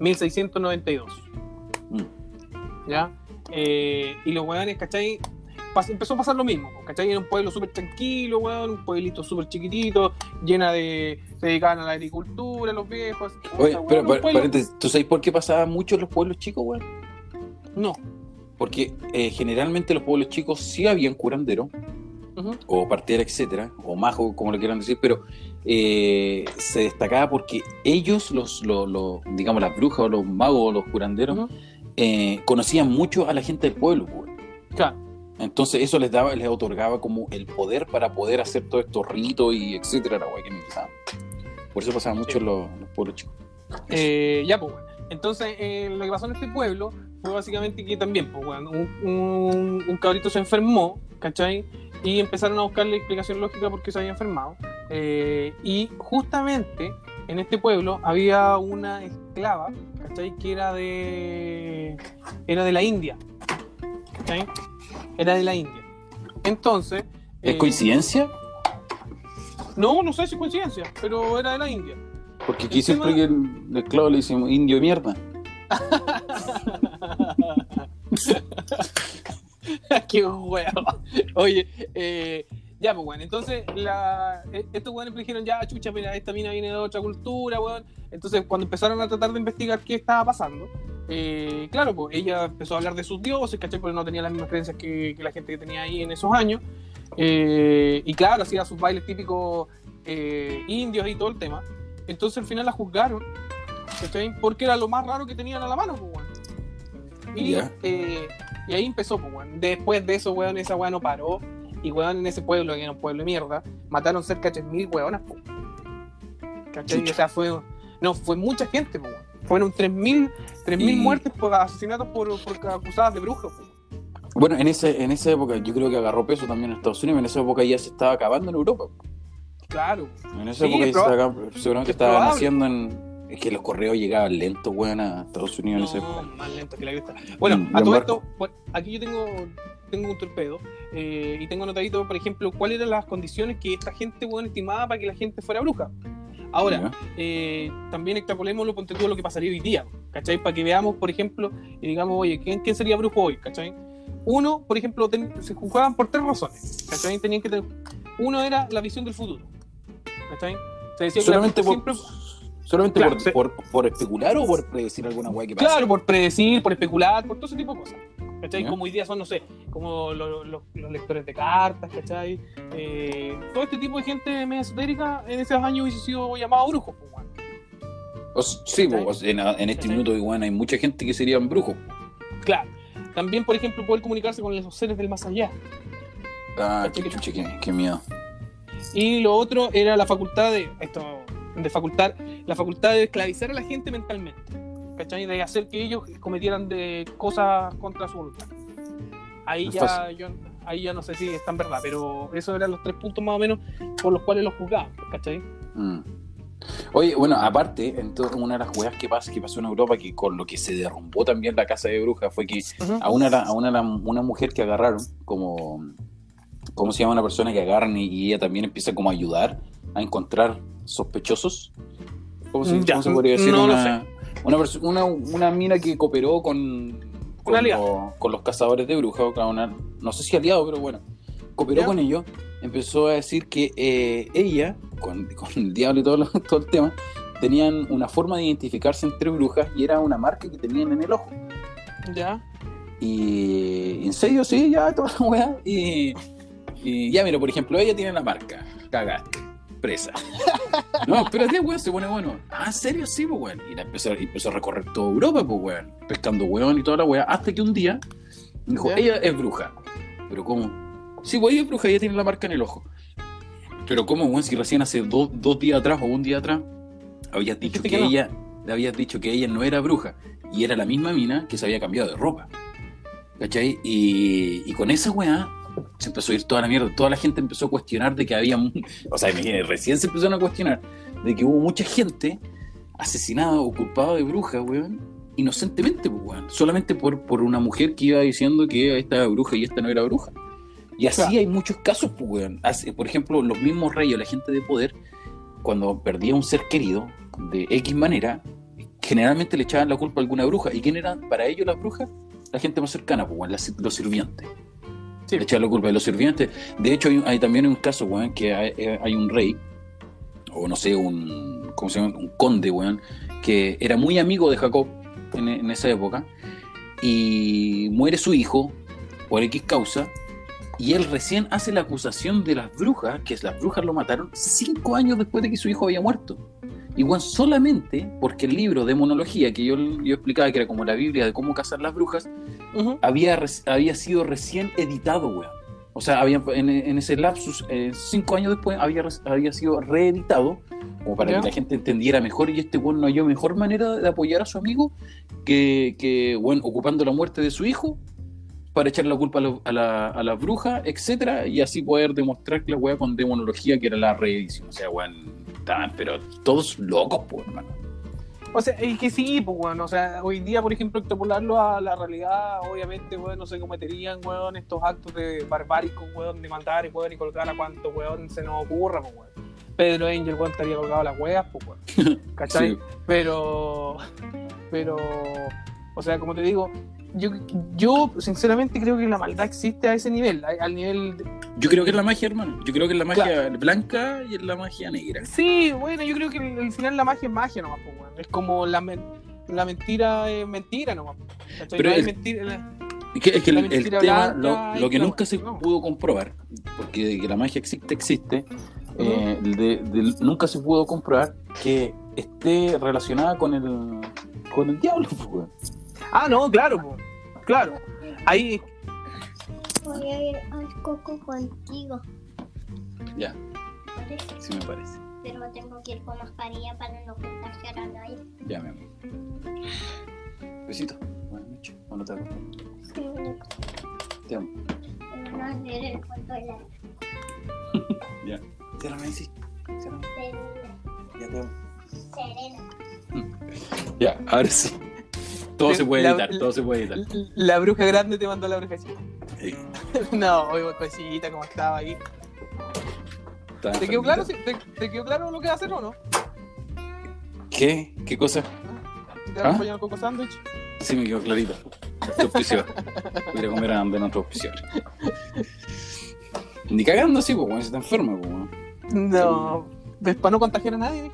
1692. Mm. ¿Ya? Eh, y los weones, ¿cachai? Empezó a pasar lo mismo, ¿cachai? Era un pueblo súper tranquilo, weón, un pueblito súper chiquitito, llena de. se dedicaban a la agricultura, los viejos. Oye, pero weón, ¿tú sabes por qué pasaba mucho en los pueblos chicos, weón? No. Porque eh, generalmente en los pueblos chicos sí habían curandero, o partera, etcétera, o mago, como lo quieran decir, pero eh, se destacaba porque ellos, los, los, los, digamos, las brujas o los magos o los curanderos, eh, conocían mucho a la gente del pueblo, pues. Claro. Entonces eso les daba, les otorgaba como el poder para poder hacer todos estos ritos y etcétera, la weá que necesitaban. Por eso pasaba mucho Sí. en los, los pueblos chicos. Eh, ya, pues, bueno. Entonces, eh, lo que pasó en este pueblo fue básicamente que también, pues, bueno, un, un, un cabrito se enfermó, ¿cachai? Y empezaron a buscarle explicación lógica por qué se había enfermado. Eh, y justamente en este pueblo había una esclava, ¿cachai? Que era de. Era de la India, ¿cachai? Era de la India. Entonces. ¿Es eh, coincidencia? No, no sé si es coincidencia, pero era de la India. Porque aquí el siempre tema- que el, el esclavo le decimos indio de mierda. [LAUGHS] Qué huevo. Oye, eh, ya, pues, bueno. Entonces, la, eh, estos weones me dijeron, ya, chucha, mira, esta mina viene de otra cultura, weón. Entonces, cuando empezaron a tratar de investigar qué estaba pasando, eh, claro, pues ella empezó a hablar de sus dioses, ¿cachai? Porque no tenía las mismas creencias que, que la gente que tenía ahí en esos años. Eh, y claro, hacía sus bailes típicos eh, indios y todo el tema. Entonces, al final la juzgaron, ¿cachai? Porque era lo más raro que tenían a la mano, pues, weón. Y, ahí empezó, pues, weón. Después de eso, weón, esa weón no paró. Y, weón, en ese pueblo, que era un pueblo de mierda, mataron cerca de 3.000 weonas, pues. ¿Cachai? O sea, fue... No, fue mucha gente, pues. Fueron 3.000 3.000 Y- muertes por asesinatos por, por acusadas de brujas. Bueno, en, ese, en esa época yo creo que agarró peso también en Estados Unidos, en esa época ya se estaba acabando en Europa. Claro. En esa Sí, época ya se estaba acabando, seguramente es estaban haciendo en... Es que los correos llegaban lentos, weón, a Estados Unidos en esa No, época. más lento que la cresta. Bueno, Mm, a todo embarco. esto, bueno, aquí yo tengo, tengo un torpedo eh, y tengo anotadito, por ejemplo, cuáles eran las condiciones que esta gente bueno, estimaba para que la gente fuera bruja. Ahora, eh, también extrapolémoslo, ponte tú lo que pasaría hoy día, ¿cachai? Para que veamos, por ejemplo, y digamos, oye, ¿quién, quién sería brujo hoy, ¿cachai? Uno, por ejemplo, ten- se juzgaban por tres razones, ¿cachai? Tenían que tener... Uno era la visión del futuro, ¿cachai? Se decía que la Solamente bruja por, siempre- solamente Claro, por, sí. por, por especular o por predecir alguna weá que pasa. Claro, por predecir, por especular, por todo ese tipo de cosas. ¿Cachai? Como hoy día son, no sé, como lo- lo- los lectores de cartas, ¿cachai? Eh, todo este tipo de gente media esotérica en esos años hubiese sido llamado brujos, pues, weón. O sí, pues, en, en este ¿Cachai? minuto igual hay mucha gente que serían brujos. Claro. También, por ejemplo, poder comunicarse con los seres del más allá. Ah, qué chucha, qué, qué miedo. Y lo otro era la facultad de esto, de facultad, la facultad de esclavizar a la gente mentalmente. ¿Cachai? De hacer que ellos cometieran de cosas contra su voluntad. Ahí Es ya yo ahí ya no sé si están verdad, pero esos eran los tres puntos más o menos por los cuales los juzgaban, ¿cachai? Mm. Oye, bueno, aparte, entonces, una de las weas que, pasa, que pasó en Europa, que con lo que se derrumbó también la casa de brujas, fue que a una, a una, una mujer que agarraron, como, ¿cómo se llama una persona que agarran y, y ella también empieza como a ayudar a encontrar sospechosos? ¿Cómo se, cómo se podría decir? no una, una, perso- una, una mina que cooperó con, con, Una los, con los cazadores de brujas, una- no sé si aliado, pero bueno, cooperó Ya. con ellos, empezó a decir que eh, ella, con, con el diablo y todo, lo- [LAUGHS] todo el tema, tenían una forma de identificarse entre brujas y era una marca que tenían en el ojo. Ya. Y en serio, sí, ya, toda la weá. Y, y ya, mira, por ejemplo, ella tiene la marca. Cagaste. Presa. No, espérate, weón, se pone bueno. Ah, ¿en serio? Sí, pues, weón. Y la empezó, empezó a recorrer toda Europa, pues, weón. Pescando weón y toda la weá. Hasta que un día dijo, ella es bruja. Pero ¿cómo? Sí, pues ella es bruja, ella tiene la marca en el ojo. Pero ¿cómo, weón? Si recién hace dos, dos días atrás o un día atrás habías dicho Dijiste que, que no. ella, le habías dicho que ella no era bruja. Y era la misma mina que se había cambiado de ropa. ¿Cachai? Y, y con esa weá se empezó a ir toda la mierda. Toda la gente empezó a cuestionar de que había. O sea, imagínate, recién se empezaron a cuestionar de que hubo mucha gente asesinada o culpada de bruja, weón, inocentemente, pues, weón. Solamente por, por una mujer que iba diciendo que esta era bruja y esta no era bruja. Y así Claro. hay muchos casos, pues, weón. Por ejemplo, los mismos reyes la gente de poder, cuando perdía un ser querido de X manera, generalmente le echaban la culpa a alguna bruja. ¿Y quién eran para ellos las brujas? La gente más cercana, pues, los sirvientes. Sí. Echaban la culpa de los sirvientes. De hecho, hay, hay también un caso, weón, que hay, eh, hay un rey, o no sé, un, ¿cómo se llama? Un conde, weón, que era muy amigo de Jacob en, esa época, y muere su hijo por X causa, y él recién hace la acusación de las brujas, que las brujas lo mataron cinco años después de que su hijo había muerto. Y weón, solamente porque el libro de monología que yo, yo explicaba que era como la Biblia de cómo cazar las brujas, Había, había sido recién editado, weón. O sea, había, en, en ese lapsus, eh, cinco años después, había, había sido reeditado, como para que la gente entendiera mejor, y este weón no halló mejor manera de apoyar a su amigo que, que weón, ocupando la muerte de su hijo para echarle la culpa a, lo- a la, a las brujas, etcétera, y así poder demostrar que la weá con demonología, que era la reedición. O sea, weón, estaban, pero todos locos, pues, hermano. O sea, es que sí, pues, weón. O sea, hoy día, por ejemplo, extrapolarlo a la realidad, obviamente, weón, no se cometerían, weón, estos actos de barbáricos, weón, de matar, weón, y colgar a cuanto, weón, se nos ocurra, pues, weón. Pedro Angel, weón, estaría colgado a las weas, pues, weón. [LAUGHS] ¿Cachai? Sí. Pero, pero, o sea, como te digo, yo, yo sinceramente creo que la maldad existe a ese nivel, a- al nivel... de- Yo creo que es la magia, hermano. Yo creo que es la magia blanca y es la magia negra. Sí, bueno, yo creo que al al final la magia es magia nomás, pues, weón. Es como la, men- la mentira es mentira nomás. Pero No el- mentira- la- Es que, es que La el, tema, lo, que nunca se pudo comprobar, porque de que la magia existe, existe, eh, de- de- nunca se pudo comprobar que esté relacionada con el, con el diablo, pues, weón. Ah, no, claro. Claro. Ahí, Voy a ir al coco contigo. Ya, ¿vale? sí me parece. Pero tengo que ir con mascarilla para no contagiar a nadie. Ya, mi amor. Besito. Buenas noches. Bueno, te hago. Te amo. Pero no hacer el cuento de la [LAUGHS] Ya. Ciérrame, sí. Ciérrame. Serena. Ya te amo. Serena. Ya, ahora sí. Todo se puede editar, la- todo se puede editar. la bruja grande te mandó la bruja chica. Sí, [LAUGHS] No, oye, cosita, ¿cómo estaba ahí? está ¿Te quedó claro? ¿Te, te quedó claro lo que va a hacer o no? ¿Qué? ¿Qué cosa? ¿Te ¿Ah? va a acompañar el coco sándwich? Sí, me quedó clarito. Nuestro auspiciador. Voy a a comer a nuestro auspiciador. Ni cagando así, pues, cuando se está enfermo, pues. No, ¿ves para no contagiar a nadie?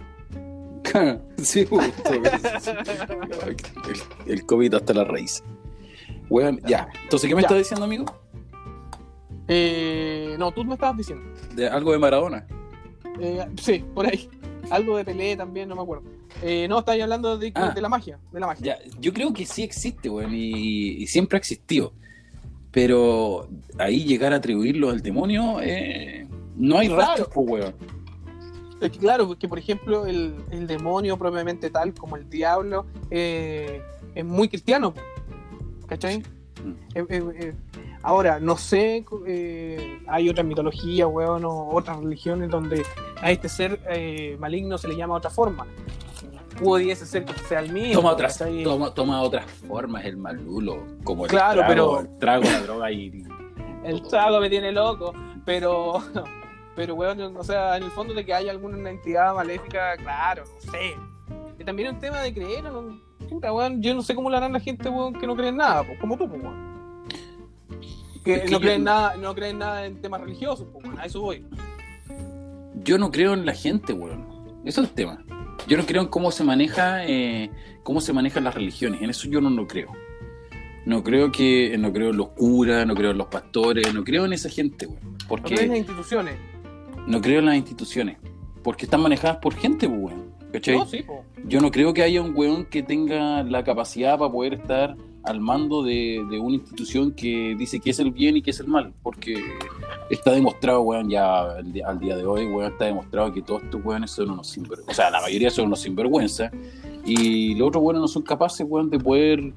[LAUGHS] Sí. El, el COVID hasta la raíz. Weón, ya. Entonces, ¿qué me Ya. estás diciendo, amigo? Eh, no, tú me estabas diciendo. De algo de Maradona. Eh, sí, por ahí. Algo de Pelé también, no me acuerdo. Eh, no, estáis hablando de, Ah. de la magia, de la magia. Ya, yo creo que sí existe, weón, y, y siempre ha existido. Pero ahí llegar a atribuirlo al demonio, eh, no hay Claro. rastros, pues, weón. Es que claro, porque por ejemplo el, el demonio propiamente tal como el diablo eh, es muy cristiano, ¿cachai? Mm. Eh, eh, ahora, no sé, hay otras mitologías, weón, o otras religiones donde a este ser maligno se le llama de otra forma. Pudiese ser que sea el mismo. Toma otras, toma, toma otras formas el malulo, como el Claro, trago, pero- el trago, la droga y El trago me tiene loco, pero, [LAUGHS] pero weón, o sea, en el fondo de que haya alguna entidad maléfica, claro, no sé. Y también es un tema de creer, ¿no? Puta, weón, yo no sé cómo lo harán la gente, weón, que no cree en nada, pues, como tú, pues, weón. Que Es que no yo- creen nada, no creen nada en temas religiosos, pues, weón, a eso voy. yo no creo en la gente, weón. Eso es el tema. Yo no creo en cómo se maneja, eh, cómo se manejan las religiones. En eso yo no lo creo. No creo que, no creo en los curas, no creo en los pastores, no creo en esa gente, weón. No Porque creen en las instituciones. No creo en las instituciones. Porque están manejadas por gente, pues, weón. ¿Cachai? No, sí. Yo no creo que haya un weón que tenga la capacidad para poder estar al mando de, de una institución que dice que es el bien y que es el mal. Porque está demostrado, weón, ya al, di- al día de hoy, weón, está demostrado que todos estos weones son unos sinvergüenza. O sea, la mayoría son unos sinvergüenza. Y los otros weones no son capaces, weón, de poder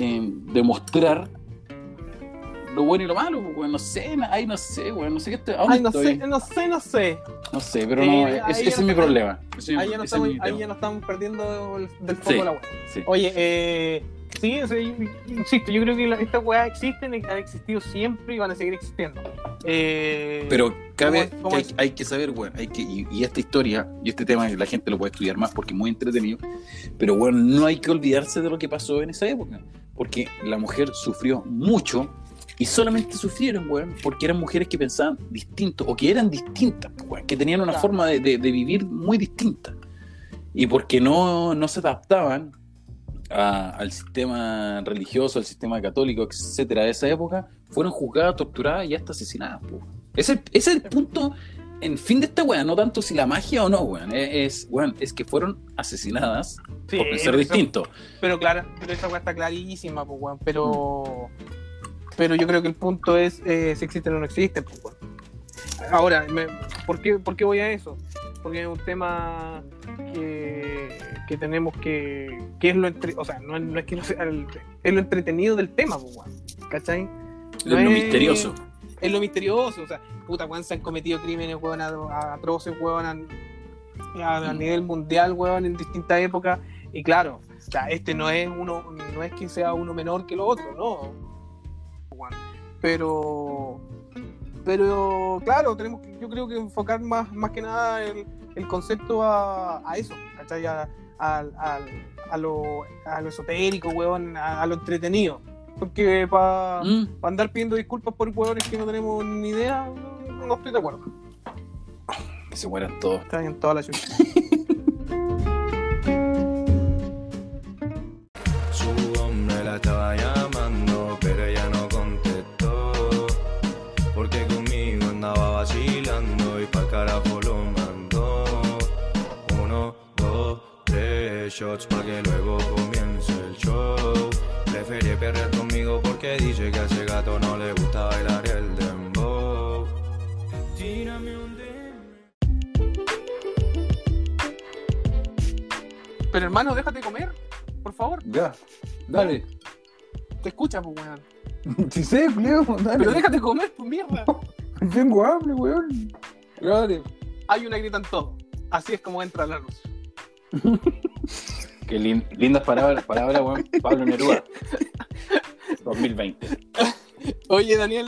eh, demostrar lo bueno y lo malo, pues, weón. No sé, ay, no sé, weón. No sé qué estoy. ¿a dónde Ay, no estoy? sé, no sé, no sé. No sé, pero no, ese, ya ese no es mi está- problema. Ese- Ahí ya, no es estamos, mi ahí ya no estamos perdiendo el- del foco Sí. de la weá. Sí. Oye, eh, sí, insisto, yo creo que la- estas weas existen, han existido siempre y van a seguir existiendo. Eh, Pero cabe, ¿Cómo- cómo que hay, es? hay que saber, weón, hay que, y, y esta historia, y este tema la gente lo puede estudiar más porque es muy entretenido, pero bueno, no hay que olvidarse de lo que pasó en esa época, porque la mujer sufrió mucho y solamente sufrieron, weón, porque eran mujeres que pensaban distinto, o que eran distintas, weón, que tenían una Claro. forma de, de- de vivir muy distinta, y porque no, no se adaptaban a- al sistema religioso, al sistema católico, etcétera, de esa época, fueron juzgadas, torturadas y hasta asesinadas. po. Ese, ese es el punto en fin de esta weá, no tanto si la magia o no, weón. Es, weón, es que fueron asesinadas Sí, por ser eso- distinto. Pero claro, pero esa weá está clarísima, pues, weón. Pero, pero yo creo que el punto es eh, si existen o no existen, pues. Ahora, me- ¿por, qué, ¿por qué voy a eso? Porque es un tema que, que tenemos que. que es lo entre, O sea, no, es- no es que no sea. el- es lo entretenido del tema, pues. ¿Cachai? Es No lo es- misterioso. Es lo misterioso, o sea, puta, weón, se han cometido crímenes, weón, atroces, weón, a, a- a nivel mundial, weón, en distintas épocas. Y claro, o sea, este no es uno, no es que sea uno menor que lo otro, no. Weón. Pero, pero claro, tenemos que, yo creo que enfocar más, más que nada el, el concepto a, a eso, ¿cachai? A, a lo, a lo esotérico, weón, a, a lo entretenido. Porque para Mm. andar pidiendo disculpas por hueones que no tenemos ni idea, no, no estoy de acuerdo. Que se mueran todos. Están en toda la ciudad. [LAUGHS] tres shots pa' que luego comience el show. Preferí perder conmigo porque dice que a ese gato no le gusta bailar el dembow. Tírame un. Pero hermano, déjate comer, por favor. Ya, dale. Te escucha, pues, weón. [LAUGHS] Si sé, Leo, dale. Pero déjate comer, pues, mierda. [LAUGHS] Tengo hambre, weón. Dale. Hay una gritan todo. Así es como entra la luz. [LAUGHS] Qué lin- lindas palabras, palabras, weón. Pablo Neruda. 2020. Oye, Daniel,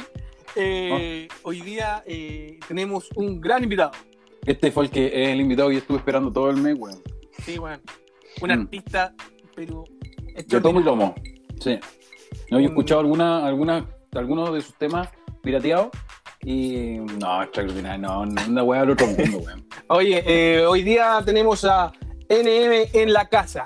eh, hoy día eh, tenemos un gran invitado. Este fue el que es el invitado que yo estuve esperando todo el mes, weón. Sí, weón. Un Mm. artista, pero. Yo tomo y tomo. Sí. No, yo he escuchado alguna, alguna, algunos de sus temas pirateados y no, extraordinario, no, no, una weá del otro mundo, weón. Oye, eh, hoy día tenemos a NM en la casa.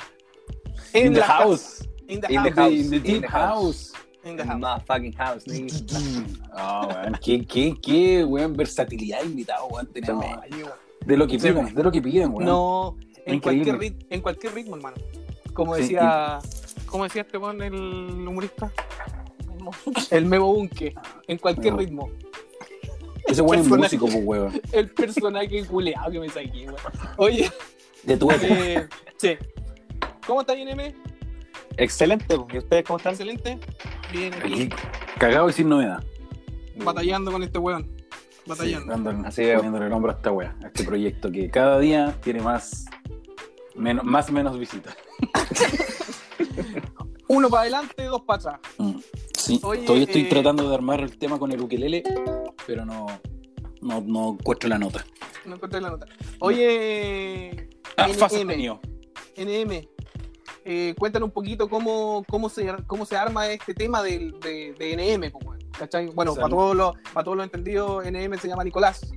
En In the la casa. house. In the In the house. house. In the In the house. house. In the house. Motherfucking house, nigga. [LAUGHS] Ah, weón, qué, qué, qué, weón, versatilidad invitado, weón, tenemos. De lo que Sí, piden, weón. de lo que piden, weón. No, en cualquier, rit- en cualquier ritmo, hermano. Como Sí, decía, ¿cómo decía este weón, el humorista? El Memo Bunke. En cualquier ritmo. Ese weón es músico, pues, weón. El personaje culeado que me saqué, weón. Oye, De tu eh, sí. ¿Cómo está NM? Excelente, ¿y ustedes cómo están? Excelente. Bien, aquí, Aquí, cagado y sin novedad. batallando con este weón. Sí, Batallando. dándole- Así poniéndole el hombro a esta wea, a este proyecto que cada día tiene más, menos, más menos visitas. [LAUGHS] Uno para adelante, dos para atrás. Mm. Sí, Oye, todavía estoy eh, tratando de armar el tema con el ukelele, pero no, no, no encuentro la nota. No encontré la nota. Oye, Ah, NM, fácil mío. NM, eh, cuéntanos un poquito cómo, cómo, se, cómo se arma este tema del, de, de NM. pues, weón, ¿cachai? Bueno, para todos, los, para todos los entendidos, NM se llama Nicolás.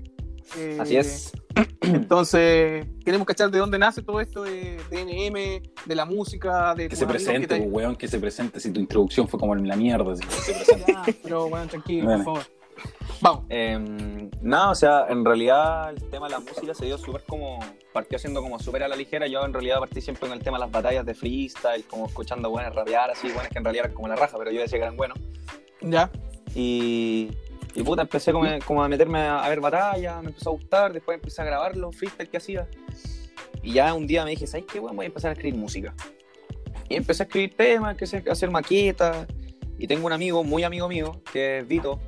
Eh, Así es. [CLEARS THROAT] Entonces, queremos cachar de dónde nace todo esto de, de NM, de la música, de Que se amigos presente, te- pues, weón, que se presente. Si tu introducción fue como en la mierda. así que se [LAUGHS] presente. Ya, pero bueno, tranquilo, Dale. por favor. Vamos. Em, nada, o sea, en realidad el tema de la música se dio súper como. Partió siendo como súper a la ligera. Yo en realidad partí siempre con el tema de las batallas de freestyle, como escuchando buenas rapear, así, buenas que en realidad eran como la raja, pero yo decía que eran buenos. Ya. Y. Y puta, empecé como, como a meterme a, a ver batallas, me empezó a gustar, después empecé a grabar los freestyle que hacía. Y ya un día me dije, ¿sabes qué? Bueno, voy a empezar a escribir música. Y empecé a escribir temas, empecé a hacer maquetas. Y tengo un amigo, muy amigo mío, que es Vito.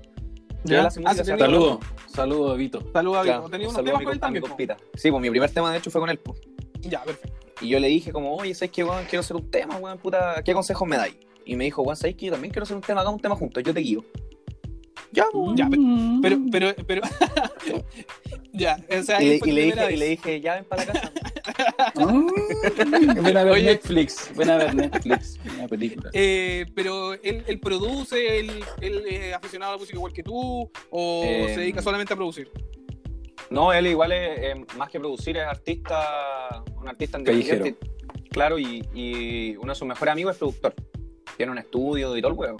Ya. hace Ah, tenía- Saludos, saludos, Vito. Saludos a Claro, Vico. Tenía un unos saludo a temas con él también. Sí, pues mi primer tema de hecho fue con él. pues. Ya, perfecto. Y yo le dije como, oye, ¿sabes qué, weón? Quiero hacer un tema, weón, puta, ¿qué consejos me dais? Y me dijo, weón, ¿sabes qué? Yo también quiero hacer un tema, hagamos un tema juntos, yo te guío. Ya. Ya, Pero, pero, pero. [LAUGHS] ya, o sea, Y, le- y dije, y le dije, ya ven para la casa. [LAUGHS] Ven a ver Oye. Netflix. Ven a ver Netflix. Una película. [LAUGHS] Eh, pero él, él produce, él, él es aficionado a la música igual que tú, o Eh, se dedica solamente a producir. No, él igual es, eh, más que producir, es artista, un artista independiente. Claro, y, y uno de sus mejores amigos es productor. Tiene un estudio y todo el huevo.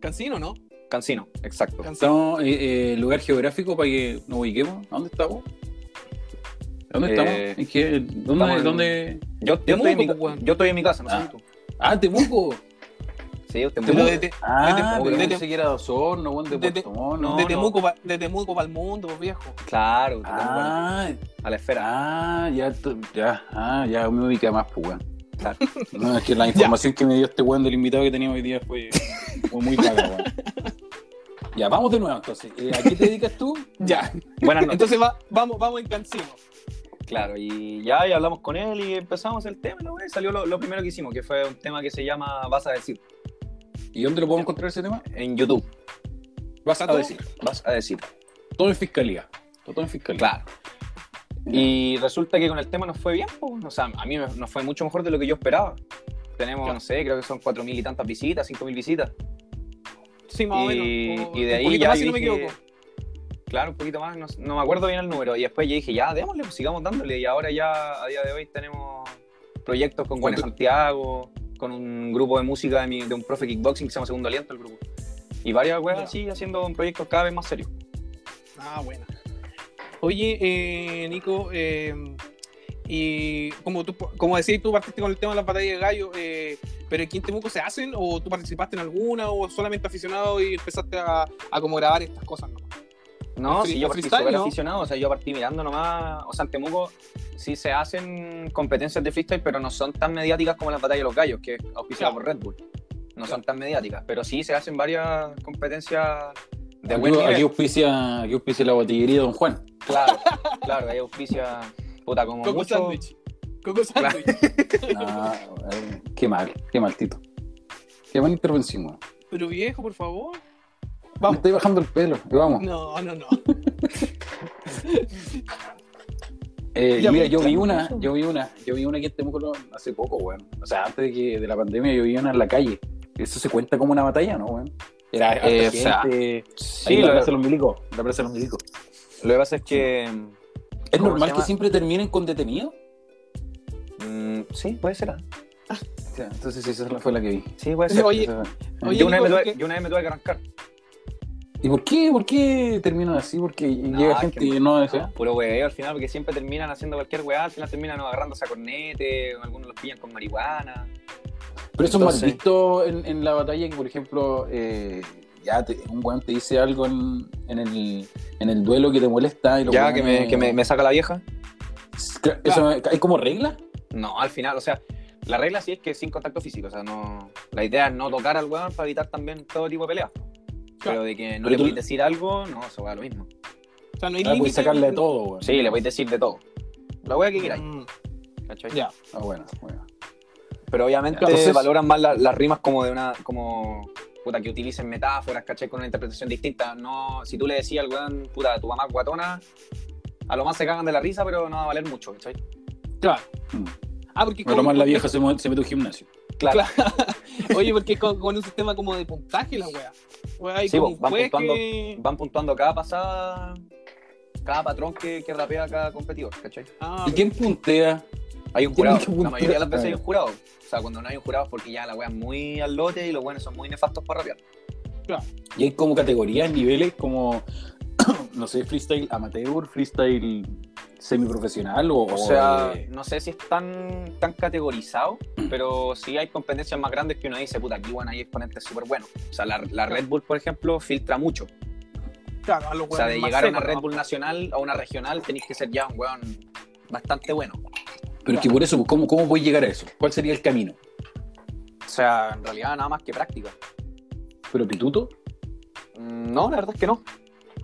Cancino, ¿no? Cancino, exacto. Cancino. Estamos, eh, eh, lugar geográfico para que nos ubiquemos. ¿A ¿Dónde estamos? ¿Dónde estamos? Eh, ¿En qué? ¿Dónde? estamos en- ¿Dónde? Yo, yo, Temuco, estoy en mi, yo estoy en mi casa, no sé Ah. tú. Ah, Temuco. Sí, usted Pero de, de- Ah, Temuco, de pensé que era de Osorno, weón, de de- Puerto de. Temuco pa- de Temuco para el mundo, pues, viejo. Claro, de Temuco Ah, a la esfera. ah, ya, ya, ah, ya me ubica más, pues. Claro. No, es que la información que me dio este weón del invitado que teníamos hoy día fue, fue muy vaga, weón. Ya, vamos de nuevo entonces. Eh, ¿A qué te dedicas tú? Ya. Buenas noches. Entonces va, vamos, vamos en Cancino. Claro, y ya y hablamos con él y empezamos el tema, ¿no, güey? Salió lo, lo primero que hicimos, que fue un tema que se llama Vas a decir, ¿Y dónde lo podemos encontrar ese tema? en YouTube. Vas ¿Está a decir. Vas a decir. Todo en fiscalía. Todo en fiscalía. Claro. Y resulta que con el tema nos fue bien, pues. o sea, a mí nos fue mucho mejor de lo que yo esperaba. Tenemos, Claro. no sé, creo que son 4.000 y tantas visitas, 5.000 visitas. Sí, más o Y, menos. o y de ahí ya más, si no me equivoco. Claro, un poquito más, no, no me acuerdo bien el número. Y después yo dije, ya, démosle, pues sigamos dándole. Y ahora ya, a día de hoy, tenemos proyectos con Juan. Santiago, con un grupo de música de, mi- de un profe kickboxing que se llama Segundo Aliento, el grupo. Y varias weas así, haciendo proyectos cada vez más serios. Ah, bueno. Oye, eh, Nico, eh, y como tú, como decías, tú partiste con el tema de las batallas de gallo, eh, pero aquí en Temuco se hacen o tú participaste en alguna o solamente aficionado y empezaste a, a como grabar estas cosas, ¿no? No, sí, yo partí súper ¿no? aficionado, o sea, yo partí mirando nomás, o sea, en Temuco sí se hacen competencias de freestyle, pero no son tan mediáticas como las batallas de los gallos, que es auspiciada Claro. por Red Bull. No son tan mediáticas, pero sí se hacen varias competencias de Aquí, buen nivel. aquí auspicia, aquí auspicia la botillería de Don Juan. Claro, claro, hay auspicia, puta, como Coco mucho... Sándwich. Coco Sándwich. [LAUGHS] Ah, eh, qué mal, qué mal, Tito. Qué mala intervención, weón. Pero viejo, por favor. Me Vamos. estoy bajando el pelo. y Vamos. No, no, no. Eh, mira, yo vi una, yo vi una, yo vi una aquí en Temuco hace poco, weón. O sea, antes de que de la pandemia yo vi una en la calle. Eso se cuenta como una batalla, ¿no, weón? Era Eh, o sea, gente, Sí, ahí la lo, Plaza de los Milicos, la Plaza de los Milicos. Lo que pasa es que... ¿Es ¿Cómo normal que siempre terminen con detenidos? mm, sí, puede ser. ¿ah? Entonces esa fue la que vi. Sí, puede ser. Oye, yo, una vez me tuve, ¿qué- yo una vez me tuve que arrancar. ¿Y por qué, por qué terminan así? Porque No, llega gente que- y no desea. Puro hueveo al final, porque siempre terminan haciendo cualquier weá, al final terminan agarrándose a cornete, o algunos los pillan con marihuana. Pero eso es mal Entonces- visto en, en la batalla que, por ejemplo, eh, ya te- un weón te dice algo en, en el, en el duelo que te molesta y lo Ya, que, me, que me, me saca la vieja. Eso, ¿Hay como regla? No, al final, o sea, la regla sí es que sin contacto físico, o sea, no. La idea es no tocar al weón para evitar también todo tipo de peleas. Pero de que no Pero le tú- podéis decir algo, no, eso va lo mismo. O sea, no hay Ah, límite. sacarle de todo, weón. Sí, le podéis decir de todo. La wea que queráis, Mm, ¿cachai? Ya. Ah, bueno, bueno. Pero obviamente Entonces- valoran más la- las rimas como de una. como. Puta, que utilicen metáforas, ¿cachai? Con una interpretación distinta. No, si tú le decías al weón, puta, tu mamá es guatona, a lo más se cagan de la risa, pero no va a valer mucho, ¿cachai? Claro. Mm. Ah, porque Pero como- más la vieja se, se mete a un gimnasio. Claro. [LAUGHS] Oye, porque con, con un sistema como de puntaje la hay Sí, pues, van puntuando. que- Van puntuando cada pasada, cada patrón que, que rapea cada competidor, ¿cachai? Ah, ¿Y quién puntea? Hay un jurado. La mayoría de las veces hay un jurado. O sea, cuando no hay un jurado es porque ya la wea es muy al lote y los buenos son muy nefastos para rapear. Y hay como categorías, niveles, como, [CLEARS THROAT] no sé, freestyle amateur, freestyle semiprofesional o, O sea, de- no sé si es tan, tan categorizado, [CLEARS THROAT] pero sí hay competencias más grandes que uno dice, puta, aquí bueno, hay exponentes súper buenos. O sea, la, la Red Bull, por ejemplo, filtra mucho. claro, a los O sea, de llegar a una Red. Bull nacional a una regional tenéis que ser ya un weón bastante bueno. Pero es que por eso, ¿cómo, ¿cómo voy a llegar a eso? ¿Cuál sería el camino? O sea, en realidad nada más que práctica. ¿Pero pituto? Mm, No, la verdad es que no.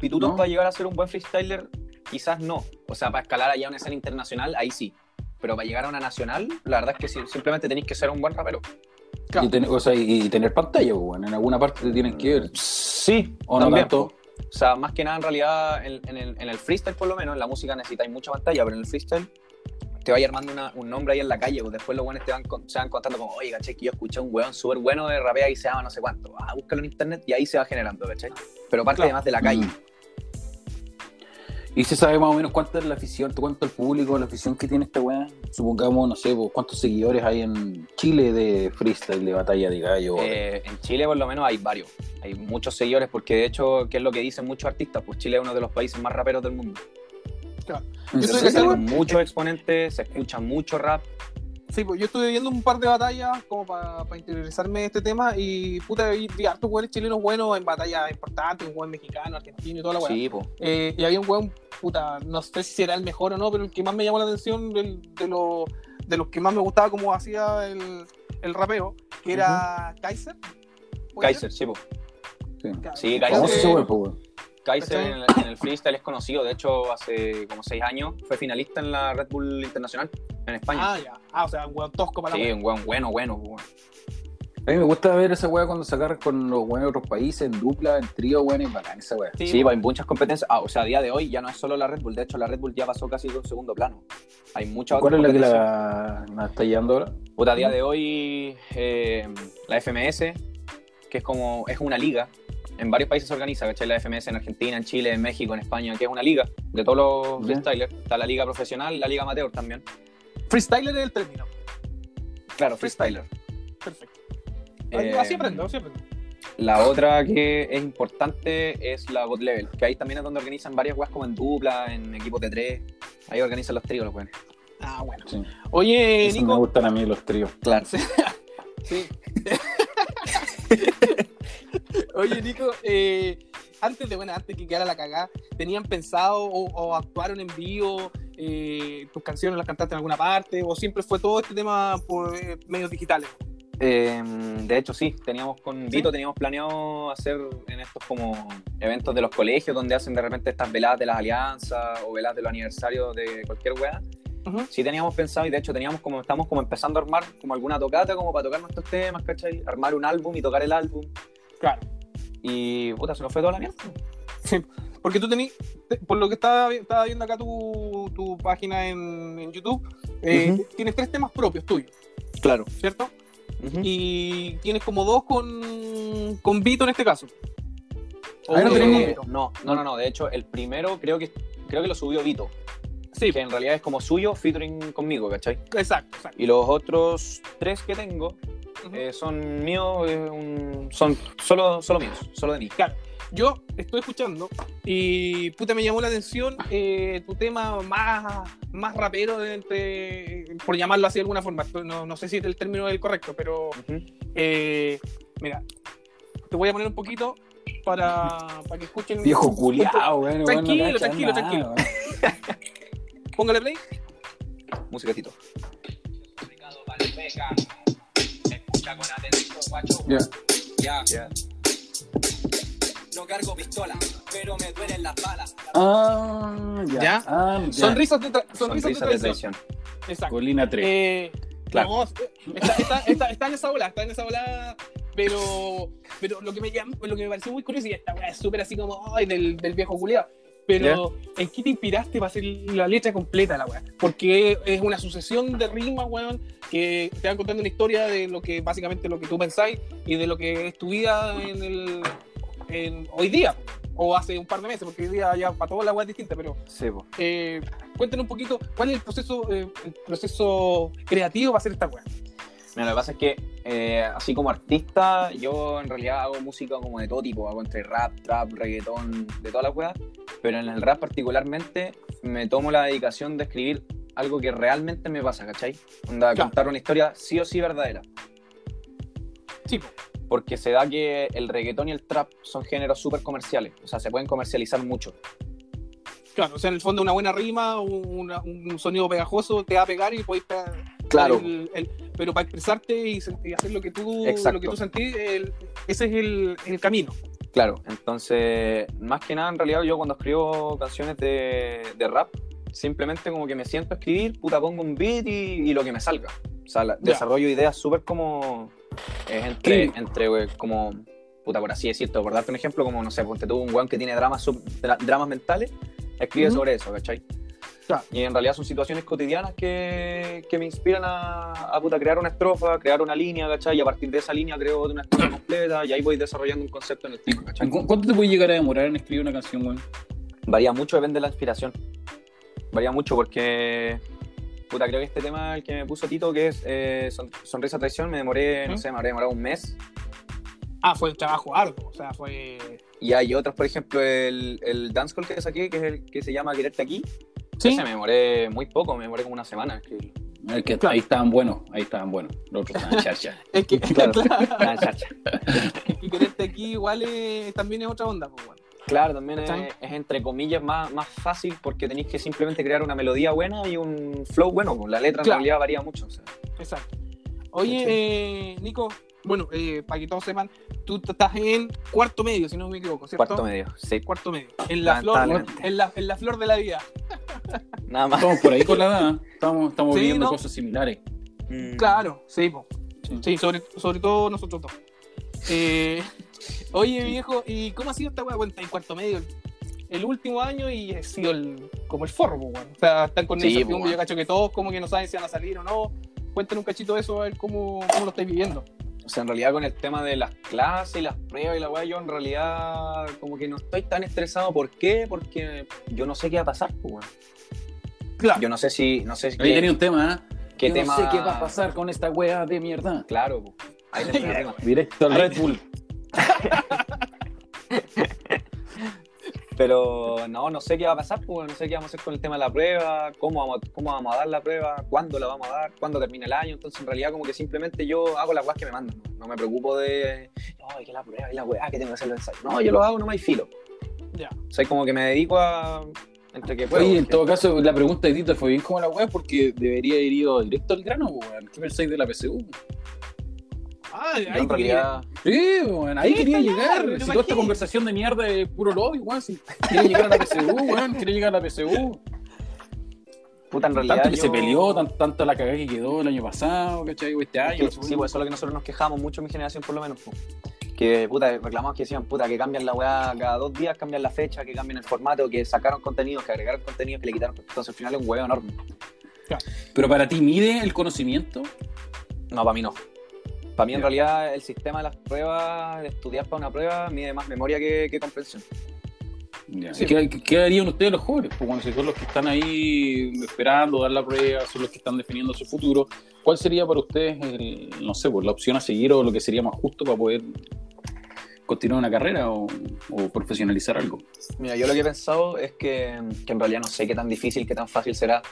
Pituto ¿No? para llegar a ser un buen freestyler, quizás no. O sea, para escalar allá a una escena internacional, ahí sí. Pero para llegar a una nacional, la verdad es que sí, simplemente tenéis que ser un buen rapero. Claro. Y, tener, o sea, y tener pantalla, pues, bueno, en alguna parte te tienen que ver. Sí, O no también. tanto. O sea, más que nada, en realidad, en, en el, en el freestyle, por lo menos, en la música necesitáis mucha pantalla, pero en el freestyle te vaya armando una- un nombre ahí en la calle, pues después los buenos te van, con- se van contando como, oye, caché, que yo escuché un weón súper bueno de rapea y se llama no sé cuánto. Ah, búscalo en internet y ahí se va generando, ¿cachai? Pero parte Claro. además de la calle. Mm. ¿Y se sabe más o menos cuánta es la afición, cuánto el público, la afición que tiene esta weá? Supongamos, no sé, pues, cuántos seguidores hay en Chile de freestyle, de batalla de gallo. Eh, en Chile por lo menos hay varios. Hay muchos seguidores porque de hecho, ¿qué es lo que dicen muchos artistas? Pues Chile es uno de los países más raperos del mundo. Claro. ¿En yo Se muchos exponentes, se escucha mucho rap. Sí, pues yo estuve viendo un par de batallas como para interiorizarme en este tema y puta, vi, vi hartos jugadores chilenos buenos en batallas importantes, un buen mexicano, argentino y toda la weá. Sí, pues. Eh, y había un weón, puta, no sé si era el mejor o no, pero el que más me llamó la atención del- de, lo- de los que más me gustaba cómo hacía el, el rapeo, que era Kaiser. ¿Puede Kaiser, sí, pues. Sí, ¿Cómo Kaiser. se weón? Kaiser en el, en el freestyle es conocido, de hecho hace como seis años fue finalista en la Red Bull Internacional en España. Ah, ya. Ah, o sea, un weón tosco para la sí, un weón bueno, bueno. weón. A mí me gusta ver esa weá cuando se agarran con los weones de otros países, en dupla, en trío, weón, es bacán esa weá. Sí, Sí, hay muchas competencias. Ah, o sea, a día de hoy ya no es solo la Red Bull, de hecho la Red Bull ya pasó casi de un segundo plano. Hay muchas ¿Cuál es otras la que la, la está llevando ahora? Puta, a día de hoy eh, la FMS, que es como, es una liga, en varios países se organiza, ¿cachai? La FMS en Argentina, en Chile, en México, en España, que es una liga de todos los freestylers. Está la liga profesional, la liga amateur también. Freestyler es el término. Claro, Freestyler. freestyler. Perfecto. Eh, así aprendo, así aprendo. La otra que es importante es la bot level, que ahí también es donde organizan varias weas como en dupla, en equipos de tres. Ahí organizan los tríos, los weones. Ah, bueno. Sí. Oye, Eso me Nico. gustan a mí los tríos. Claro. [LAUGHS] Sí. [LAUGHS] [LAUGHS] Oye, Nico, eh, antes de, bueno, antes que quedara la cagada, ¿tenían pensado o, o actuaron en vivo? eh, ¿Tus canciones las cantaste en alguna parte? ¿O siempre fue todo este tema por eh, medios digitales? Eh, de hecho, sí, teníamos con Vito, teníamos planeado hacer en estos como eventos de los colegios donde hacen de repente estas veladas de las alianzas o veladas de los aniversarios de cualquier wea. Ujú. Sí teníamos pensado y de hecho teníamos como, estamos como empezando a armar como alguna tocata como para tocar nuestros temas, ¿cachai? Armar un álbum y tocar el álbum. Claro. Y puta, se nos fue toda la mierda. Porque tú tenías, por lo que estaba, estaba viendo acá tu, tu página en, en YouTube, eh, tienes tres temas propios tuyos, Claro. ¿cierto? Y tienes como dos con, con Vito en este caso. Ah, tenés con ni- Vito. no, no, no, no. De hecho, el primero creo que creo que lo subió Vito. Sí, Que en realidad es como suyo, featuring conmigo, ¿cachai? exacto, exacto. Y los otros tres que tengo Eh, son míos, eh, un- son solo, solo míos, solo de mí. Yo estoy escuchando y puta me llamó la atención eh, tu tema más, más rapero de entre, por llamarlo así de alguna forma. No, no sé si el término es el correcto, pero eh, mira, te voy a poner un poquito para, para que escuchen. Viejo culiao, weón, Tranquilo, no cacha tranquilo, nada, tranquilo. [LAUGHS] Póngale play. Musicatito. Ya. Ya. No cargo pistola, pero me duelen las balas. Ah, ya. ¿Ya? Ah, ya. Sonrisas de, tra- sonrisas de Sonrisa de traición. traición. Exacto. Colina 3. Eh, Claro. no, está, está, está, está en esa ola, está en esa ola, pero, pero lo que me llamó, lo que me pareció muy curioso, y esta weá es súper así como ay, del, del viejo culiado. Pero, ¿en qué te inspiraste para hacer la letra completa de la weá? Porque es una sucesión de rimas, weón, que te van contando una historia de lo que, básicamente, lo que tú pensáis y de lo que es tu vida en el, en, hoy día, o hace un par de meses, porque hoy día ya para todas la weá es distinta, pero Sí, eh, cuéntanos un poquito cuál es el proceso, eh, el proceso creativo para hacer esta weá. Mira, lo que pasa es que, eh, así como artista, yo en realidad hago música como de todo tipo, hago entre rap, trap, reggaetón, de todas las weas, pero en el rap particularmente me tomo la dedicación de escribir algo que realmente me pasa, ¿cachai? Onda, Claro. contar una historia sí o sí verdadera. Sí, po. Porque se da que el reggaetón y el trap son géneros súper comerciales, o sea, se pueden comercializar mucho. Claro, o sea, en el fondo una buena rima, una- un sonido pegajoso te va a pegar y podéis pegar Claro. el- el- pero para expresarte y, hacer lo que tú, Exacto. lo que tú sentís, el- ese es el, el camino. Claro, entonces, más que nada, en realidad, yo cuando escribo canciones de, de rap, simplemente como que me siento a escribir, puta, pongo un beat y, y lo que me salga. O sea, la- desarrollo ideas súper como. Es entre, Sí. entre, güey, como. Puta, por así decirlo, por darte un ejemplo, como, no sé, ponte tú un weón que tiene dramas, sub- dra- dramas mentales, escribe Ujú. sobre eso, ¿cachai? Claro. Y en realidad son situaciones cotidianas que, que me inspiran a, a, puta, crear una estrofa, crear una línea, ¿cachai? Y a partir de esa línea creo una estrofa completa y ahí voy desarrollando un concepto en el tipo, ¿cachai? ¿Cu- ¿Cuánto te puede llegar a demorar en escribir una canción, weón? Varía mucho, depende de la inspiración. Varía mucho porque, puta, creo que este tema, el que me puso Tito, que es eh, son- Sonrisa Traición, me demoré, no ¿Mm? sé, me habré demorado un mes. Ah, fue un trabajo arduo, o sea, fue... Y hay otros, por ejemplo, el, el dance call que saqué, que es el que se llama Quererte Aquí. Sí, Ese me demoré muy poco, me demoré como una semana. en escribirlo. Es que Claro. ahí estaban buenos, ahí estaban buenos. Los otros estaban [LAUGHS] chacha. es que, Claro. claro, Ah, chacha. y quererte aquí igual es- también es otra onda, pues, bueno. Claro, también es, es entre comillas más, más fácil porque tenéis que simplemente crear una melodía buena y un flow bueno. pues La letra en Claro. realidad varía mucho. o sea. Exacto. Oye, eh, Nico, bueno, eh, para que todos sepan, tú estás en cuarto medio, si no me equivoco, ¿cierto? Cuarto medio, sí. Cuarto medio. En la, flor, en, la, en la flor de la vida. [LAUGHS] Nada más. Estamos por ahí con la edad, estamos, estamos Sí, viviendo ¿no? cosas similares. Mm. Claro, sí, po. Sí. sí sobre, sobre todo nosotros dos. Eh, [LAUGHS] oye, viejo, ¿y cómo ha sido esta weá? Cuenta en cuarto medio. El último año y he sido el, como el forro, weón. O sea, están con Sí, esa yo cacho que todos como que no saben si van a salir o no. Cuéntanos un cachito de eso, a ver cómo, cómo lo estáis viviendo. O sea, en realidad con el tema de las clases y las pruebas y la weá, yo en realidad como que no estoy tan estresado. ¿Por qué? Porque yo no sé qué va a pasar, pues, weón. Claro. Yo no sé si, no sé si tenía un tema, ¿eh? qué Yo tema. no sé qué va a pasar con esta wea de mierda. Claro, pues. Ahí. Directo al Red Bull. [LAUGHS] Pero no, no sé qué va a pasar, pues, no sé qué vamos a hacer con el tema de la prueba, cómo vamos, cómo vamos a dar la prueba, cuándo la vamos a dar, cuándo termina el año. Entonces, en realidad, como que simplemente yo hago las weas que me mandan. No, No me preocupo de, ay, que la prueba y la weá, que tengo que hacer los ensayos. No, yo lo hago, no me hay filo. Ya. O sea, como que me dedico a. Entre que puedo. Oye, en todo caso, la pregunta de Tito fue bien como la wea porque debería haber ido directo al grano, weón. ¿Qué pensáis de la PSU? Ah, yo en realidad. Sí, weón, ahí quería llegar. Si toda esta conversación de mierda es puro lobby, weón. Si quiere llegar a la PSU, weón, quiere llegar a la PSU. Puta, en realidad. Tanto que yo- se peleó, tan- tanto la cagada que quedó el año pasado, ¿cachai? Este Es año. que, sí, pues eso es lo que nosotros nos quejamos mucho mi generación, por lo menos. pues. Que, puta, reclamamos que decían, puta, que cambian la weá cada dos días, cambian la fecha, que cambian el formato, que sacaron contenidos, que agregaron contenidos, que le quitaron. Entonces, al final es un huevo enorme. Pero para ti, ¿mide el conocimiento? No, para mí no. Para mí, en Ya. realidad, el sistema de las pruebas, de estudiar para una prueba, mide más memoria que, que comprensión. Ya. Sí. ¿Qué, qué harían ustedes los jóvenes? Pues cuando son los que están ahí esperando dar la prueba, son los que están definiendo su futuro. ¿Cuál sería para ustedes, el- no sé, pues, la opción a seguir o lo que sería más justo para poder continuar una carrera o, o profesionalizar algo? Mira, yo lo que he pensado es que, que en realidad no sé qué tan difícil, qué tan fácil será.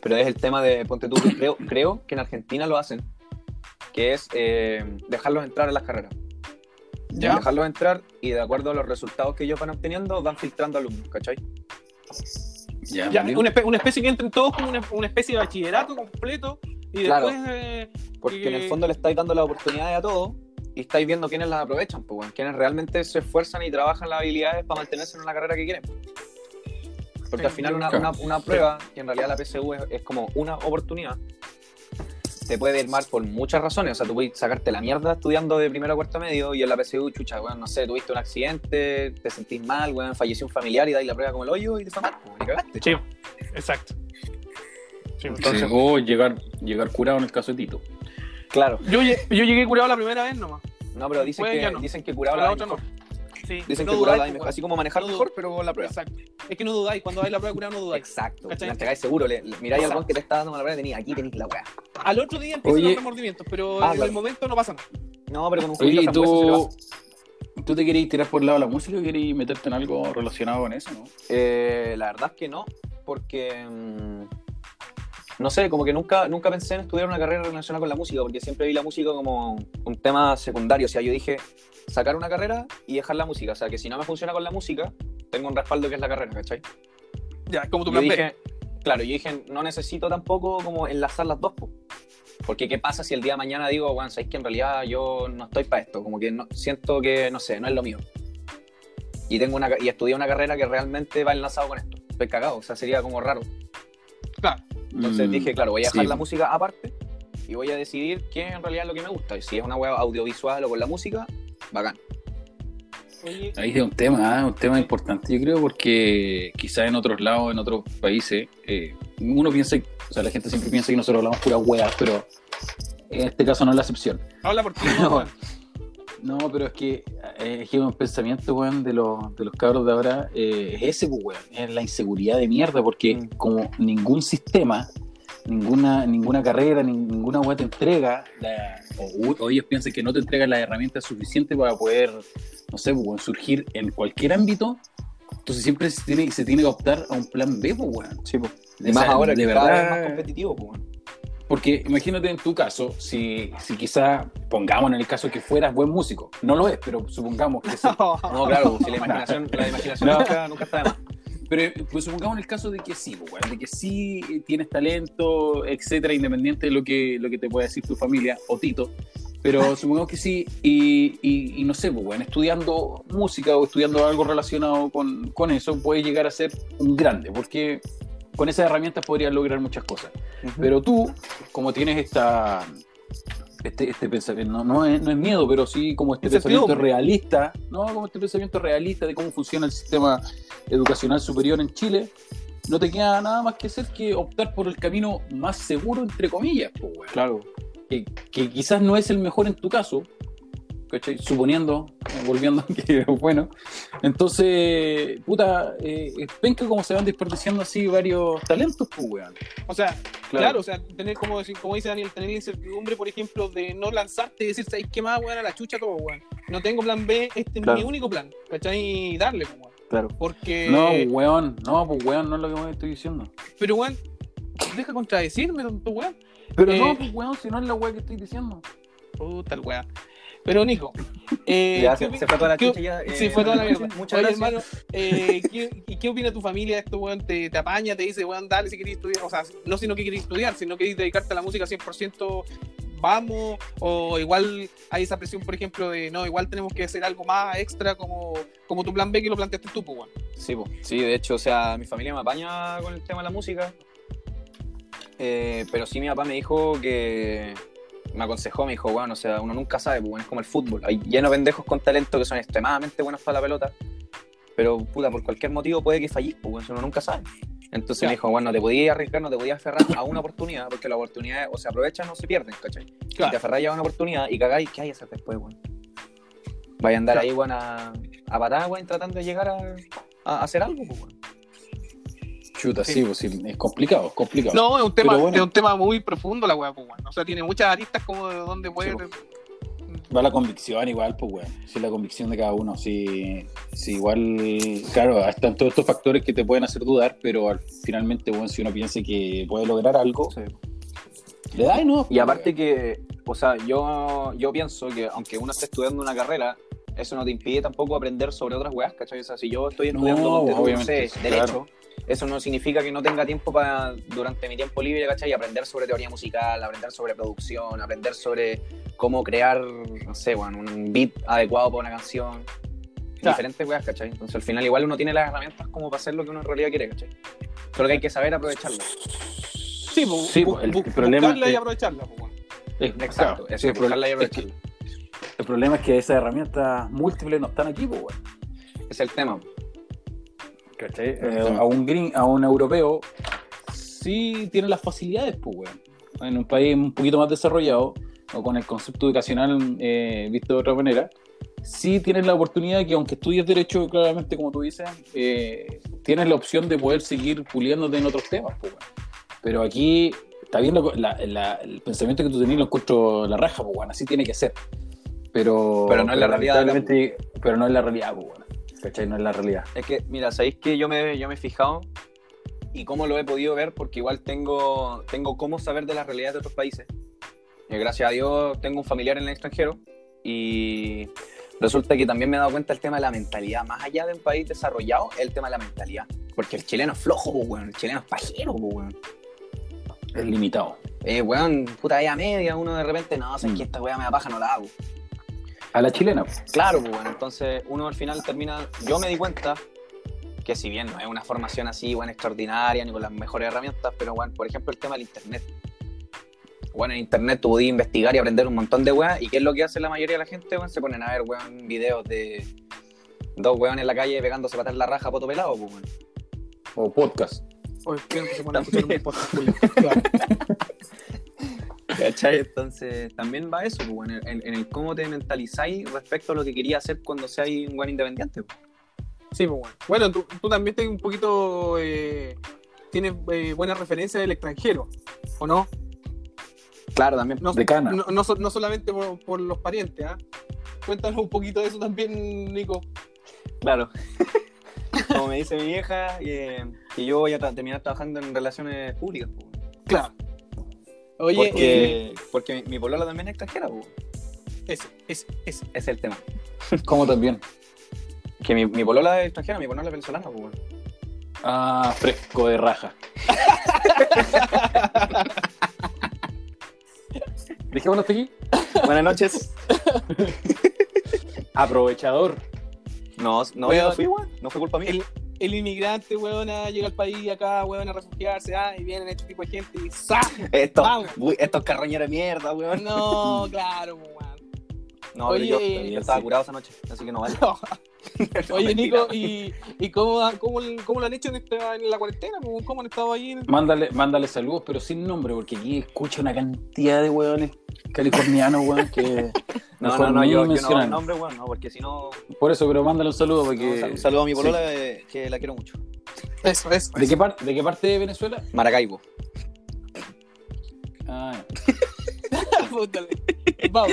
Pero es el tema de, ponte tú, creo, creo que en Argentina lo hacen, que es eh, dejarlos entrar a las carreras. Ya. Dejarlos entrar y de acuerdo a los resultados que ellos van obteniendo, van filtrando alumnos, ¿cachai? Ya, una, espe- una especie que entren todos como una, una especie de bachillerato completo y Claro. después eh, Porque en el fondo le estáis dando las oportunidades a todos y estáis viendo quiénes las aprovechan, pues, weón, quiénes realmente se esfuerzan y trabajan las habilidades para mantenerse en la carrera que quieren. Porque al final una, Claro. una- una prueba, que en realidad la PSU es, es como una oportunidad, te puede ir mal por muchas razones. O sea, tú puedes sacarte la mierda estudiando de primero a cuarto medio y en la PSU, chucha, weón, no sé, tuviste un accidente, te sentís mal, weón, falleció un familiar y dais la prueba como el hoyo y te fue mal, pues, y cagaste. Sí, exacto. Sí, Entonces- Sí, o llegar, llegar curado en el caso de Tito. Claro. yo, yo llegué curado la primera vez nomás. No, pero dicen que, no. dicen que curado la la otra no. Mejor. Sí, Dicen no que dudáis, la pues, Así como manejar No mejor, pero con la prueba. Exacto. Es que no dudáis, cuando dais la prueba curada no dudáis. Exacto. ¿Cachai? La entregáis seguro. Le, le- miráis al Exacto. weón que te está dando la prueba y tenéis aquí tenéis la weá. Al otro día empiezan Oye. los remordimientos, pero Ah, en claro. el momento no pasa nada. No, pero con un Oye, juguito ¿y frambuesa se le tú, tú te querías tirar por el lado de la música o querías meterte en algo relacionado con eso, no? Eh, la verdad es que no, porque mm, no sé, como que nunca, nunca pensé en estudiar una carrera relacionada con la música, porque siempre vi la música como un tema secundario. O sea, yo dije sacar una carrera y dejar la música. O sea, que si no me funciona con la música, tengo un respaldo que es la carrera, ¿cachai? Ya, como tu plan B. dije, claro, yo dije, no necesito tampoco como enlazar las dos, po. porque qué pasa si el día de mañana digo, bueno, sabéis que en realidad yo no estoy para esto, como que no, siento que, no sé, no es lo mío. Y tengo una y estudié una carrera que realmente va enlazado con esto. Estoy cagado, o sea, sería como raro. Claro. Entonces Mm, dije, claro, voy a dejar sí. la música aparte y voy a decidir qué es en realidad lo que me gusta. Y si es una web audiovisual o con la música, bacán. Oye, Ahí es un tema, ¿ah? un tema importante, yo creo, porque quizás en otros lados, en otros países, eh, uno piensa, o sea, la gente siempre piensa que nosotros hablamos pura hueá, pero en este caso no es la excepción. habla por ti. [LAUGHS] No. no, weón. No, pero es que eh, es que un pensamiento, weón, de los, de los cabros de ahora eh, es ese, pues, weón, es la inseguridad de mierda, porque Mm. como ningún sistema, ninguna, ninguna carrera, ni- ninguna weá te entrega, la- o, o ellos piensan que no te entregan las herramientas suficientes para poder, no sé, pues, surgir en cualquier ámbito, entonces siempre se tiene, se tiene que optar a un plan B, pues, weón. Sí. O Y más ahora de que verdad- más competitivo, po, weón. Porque imagínate en tu caso, si, si quizá, pongamos en el caso que fueras buen músico, no lo es, pero supongamos que sí. [LAUGHS] No, claro, si la imaginación, la imaginación [LAUGHS] No. nunca, nunca está de más. Pero pues supongamos en el caso de que sí, pues, de que sí tienes talento, etcétera, independiente de lo que, lo que te pueda decir tu familia o Tito. Pero [LAUGHS] supongamos que sí, y, y- y no sé, pues, estudiando música o estudiando algo relacionado con, con eso, puedes llegar a ser un grande, porque con esas herramientas podrías lograr muchas cosas. Pero tú, como tienes esta. Este, este pensamiento, no, no, es, no es miedo, pero sí como este pensamiento realista, no como este pensamiento realista de cómo funciona el sistema educacional superior en Chile, no te queda nada más que hacer que optar por el camino más seguro, entre comillas, pues. Claro. que, que quizás no es el mejor en tu caso, ¿cachai? suponiendo, eh, volviendo a que [LAUGHS] bueno. Entonces, puta, eh, penca como se van desperdiciando así varios talentos, pues, weón. O sea, Claro. claro, o sea, tener como, decir- como dice Daniel, tener la incertidumbre, por ejemplo, de no lanzarte y decir, ¿sabes qué más, weón? A la chucha todo, weón. No tengo plan B, este Claro. es mi único plan, ¿cachai? Y darle, pues, weón. Claro. Porque. No, weón, no, pues weón, no es lo que me estoy diciendo. Pero, weón, deja contradecirme, tonto, weón. Pero Eh, no, pues weón, si no es la weá que estoy diciendo. Puta el weón. Pero, Nico, eh, Ya, ¿qué se, fue toda la chucha ya. eh, Sí, fue toda la mierda. [LAUGHS] Muchas Oye, gracias. hermano, eh, ¿qué, ¿y qué opina tu familia de esto, weón? ¿Te, te apaña, te dice, weón, dale si querés estudiar? O sea, no sino que querés estudiar, sino que querés dedicarte a la música 100%, vamos. O igual hay esa presión, por ejemplo, de, no, igual tenemos que hacer algo más extra como, como tu plan B que lo planteaste tú, pues, weón. Sí, po. sí, de hecho, o sea, mi familia me apaña con el tema de la música. Eh, pero sí, mi papá me dijo que. Me aconsejó, me dijo, bueno, o sea, uno nunca sabe, pues, bueno, es como el fútbol. Hay llenos de pendejos con talento que son extremadamente buenos para la pelota. Pero, puta, por cualquier motivo puede que fallís, pues, bueno, uno nunca sabe. Entonces Claro. me dijo, bueno, no te podías arriesgar, no te podías aferrar a una oportunidad, porque las oportunidades o se aprovechan o se pierden, ¿cachai? Si te aferráis a una oportunidad y cagáis, ¿qué hay que hacer después, weón? Vaya a andar ahí, weón, a, a patada, weón, tratando de llegar a, a hacer algo, pues, weón. Chuta, sí, pues sí, es complicado, es complicado. No, es un tema, bueno. es un tema muy profundo la weá, pues, weón. O sea, tiene muchas aristas como de dónde puede. Sí, Va la convicción igual, pues, weón. Sí, la convicción de cada uno. Sí, sí, igual, claro, están todos estos factores que te pueden hacer dudar, pero al- finalmente, weón, si uno piensa que puede lograr algo, le da y no. Y aparte que, o sea, yo, yo pienso que aunque uno esté estudiando una carrera, eso no te impide tampoco aprender sobre otras weas, ¿cachai? O sea, si yo estoy estudiando, No, sé, claro. Eso no significa que no tenga tiempo para, durante mi tiempo libre, ¿cachai? Aprender sobre teoría musical, aprender sobre producción, aprender sobre cómo crear, no sé, bueno, un beat adecuado para una canción. Claro. Diferentes weas, ¿cachai? Entonces al final igual uno tiene las herramientas como para hacer lo que uno en realidad quiere, ¿cachai? Solo que hay que saber aprovecharlas. Sí, pues, Sí, bu- el bu- problema buscarla y es- aprovecharla, pues, weón. Es- Exacto, claro, eso, sí, el, buscarla y problema es que, aprovecharla. el problema es que esas herramientas múltiples no están aquí, pues. Es el tema. ¿Cachai? Eh, a, un green, a un europeo sí tiene las facilidades, pues, weón. En un país un poquito más desarrollado, o con el concepto educacional eh, visto de otra manera, sí tienes la oportunidad que, aunque estudies Derecho, claramente, como tú dices, eh, tienes la opción de poder seguir puliéndote en otros temas, pues, weón. Pero aquí, está bien, lo- la- la- el pensamiento que tú tenías lo encuentro la raja, pues, weón. Así tiene que ser. Pero, Pero no es la realidad de Pero no es la realidad, pues, weón. ¿Cachai? No es la realidad. Es que, mira, sabéis que yo me, yo me he fijado y cómo lo he podido ver, porque igual tengo, tengo cómo saber de la realidad de otros países. Y gracias a Dios tengo un familiar en el extranjero y resulta que también me he dado cuenta del tema de la mentalidad. Más allá de un país desarrollado, el tema de la mentalidad. Porque el chileno es flojo, pues, weón. El chileno es pajero, pues, weón. Es limitado. Eh, weón, puta idea media, uno de repente, no, sabes Mm. que esta weá me da paja, no la hago. A la chilena, pues. Claro, pues bueno, entonces uno al final termina. Yo me di cuenta que, si bien no es una formación así, bueno, extraordinaria, ni con las mejores herramientas, pero bueno, por ejemplo, el tema del internet. Bueno, en internet tú podías investigar y aprender un montón de weas, y ¿qué es lo que hace la mayoría de la gente? Weón, se ponen a ver, weón, videos de dos weones en la calle pegándose patas en la raja, poto pelado, pues, weón. O podcast. Oye, quiero que se ponga a escuchar un podcast. [LAUGHS] ¿Cachai? Entonces, también va eso, pues, en, el cómo te mentalizáis respecto a lo que querías hacer cuando seas un buen independiente. pues. Sí, pues bueno. Bueno, tú, tú también tienes un poquito. Eh, tienes eh, buena referencia del extranjero, ¿o no? Claro, también. No, De cana. no, no, so- no solamente por, por los parientes, ¿ah? Cuéntanos un poquito de eso también, Nico. Claro. [LAUGHS] Como me dice mi vieja, eh, que yo voy a tra- terminar trabajando en relaciones públicas. pues. Claro. Oye, eh, porque, mi, mi polola también es extranjera, pues, ese, ese, ese. ese es el tema. [LAUGHS] ¿Cómo también? Que mi, mi polola es extranjera, mi polola es venezolana, pues. Ah, fresco de raja. [LAUGHS] Dejémonos hasta aquí. Buenas noches. [LAUGHS] Aprovechador. No, no, yo no fui, weón. No fue culpa mía. El, el inmigrante, weón, llega al país acá, weón, a refugiarse, ah, y vienen este tipo de gente y ¡za! Estos, Vamos. uy, estos carroñeros de mierda, weón. No, [LAUGHS] claro, pues, weón. [LAUGHS] No, Oye, pero yo, eh, yo estaba sí. curado esa noche, así que no vale. [LAUGHS] Oye, mentira, Nico. ¿y, y cómo, cómo, cómo lo han hecho en, la cuarentena? ¿Cómo, cómo han estado ahí? en- Mándale, mándale saludos, pero sin nombre, porque aquí escucha una cantidad de hueones californianos, weón, que. [LAUGHS] No, no, no, yo, yo no doy nombre, weón, no, porque si no. Por eso, pero mándale un saludo porque. un sal- un saludo a mi polola, eh, que la quiero mucho. Eso, eso. ¿De qué, par- ¿De qué parte de Venezuela? Maracaibo. Ah. Vamos.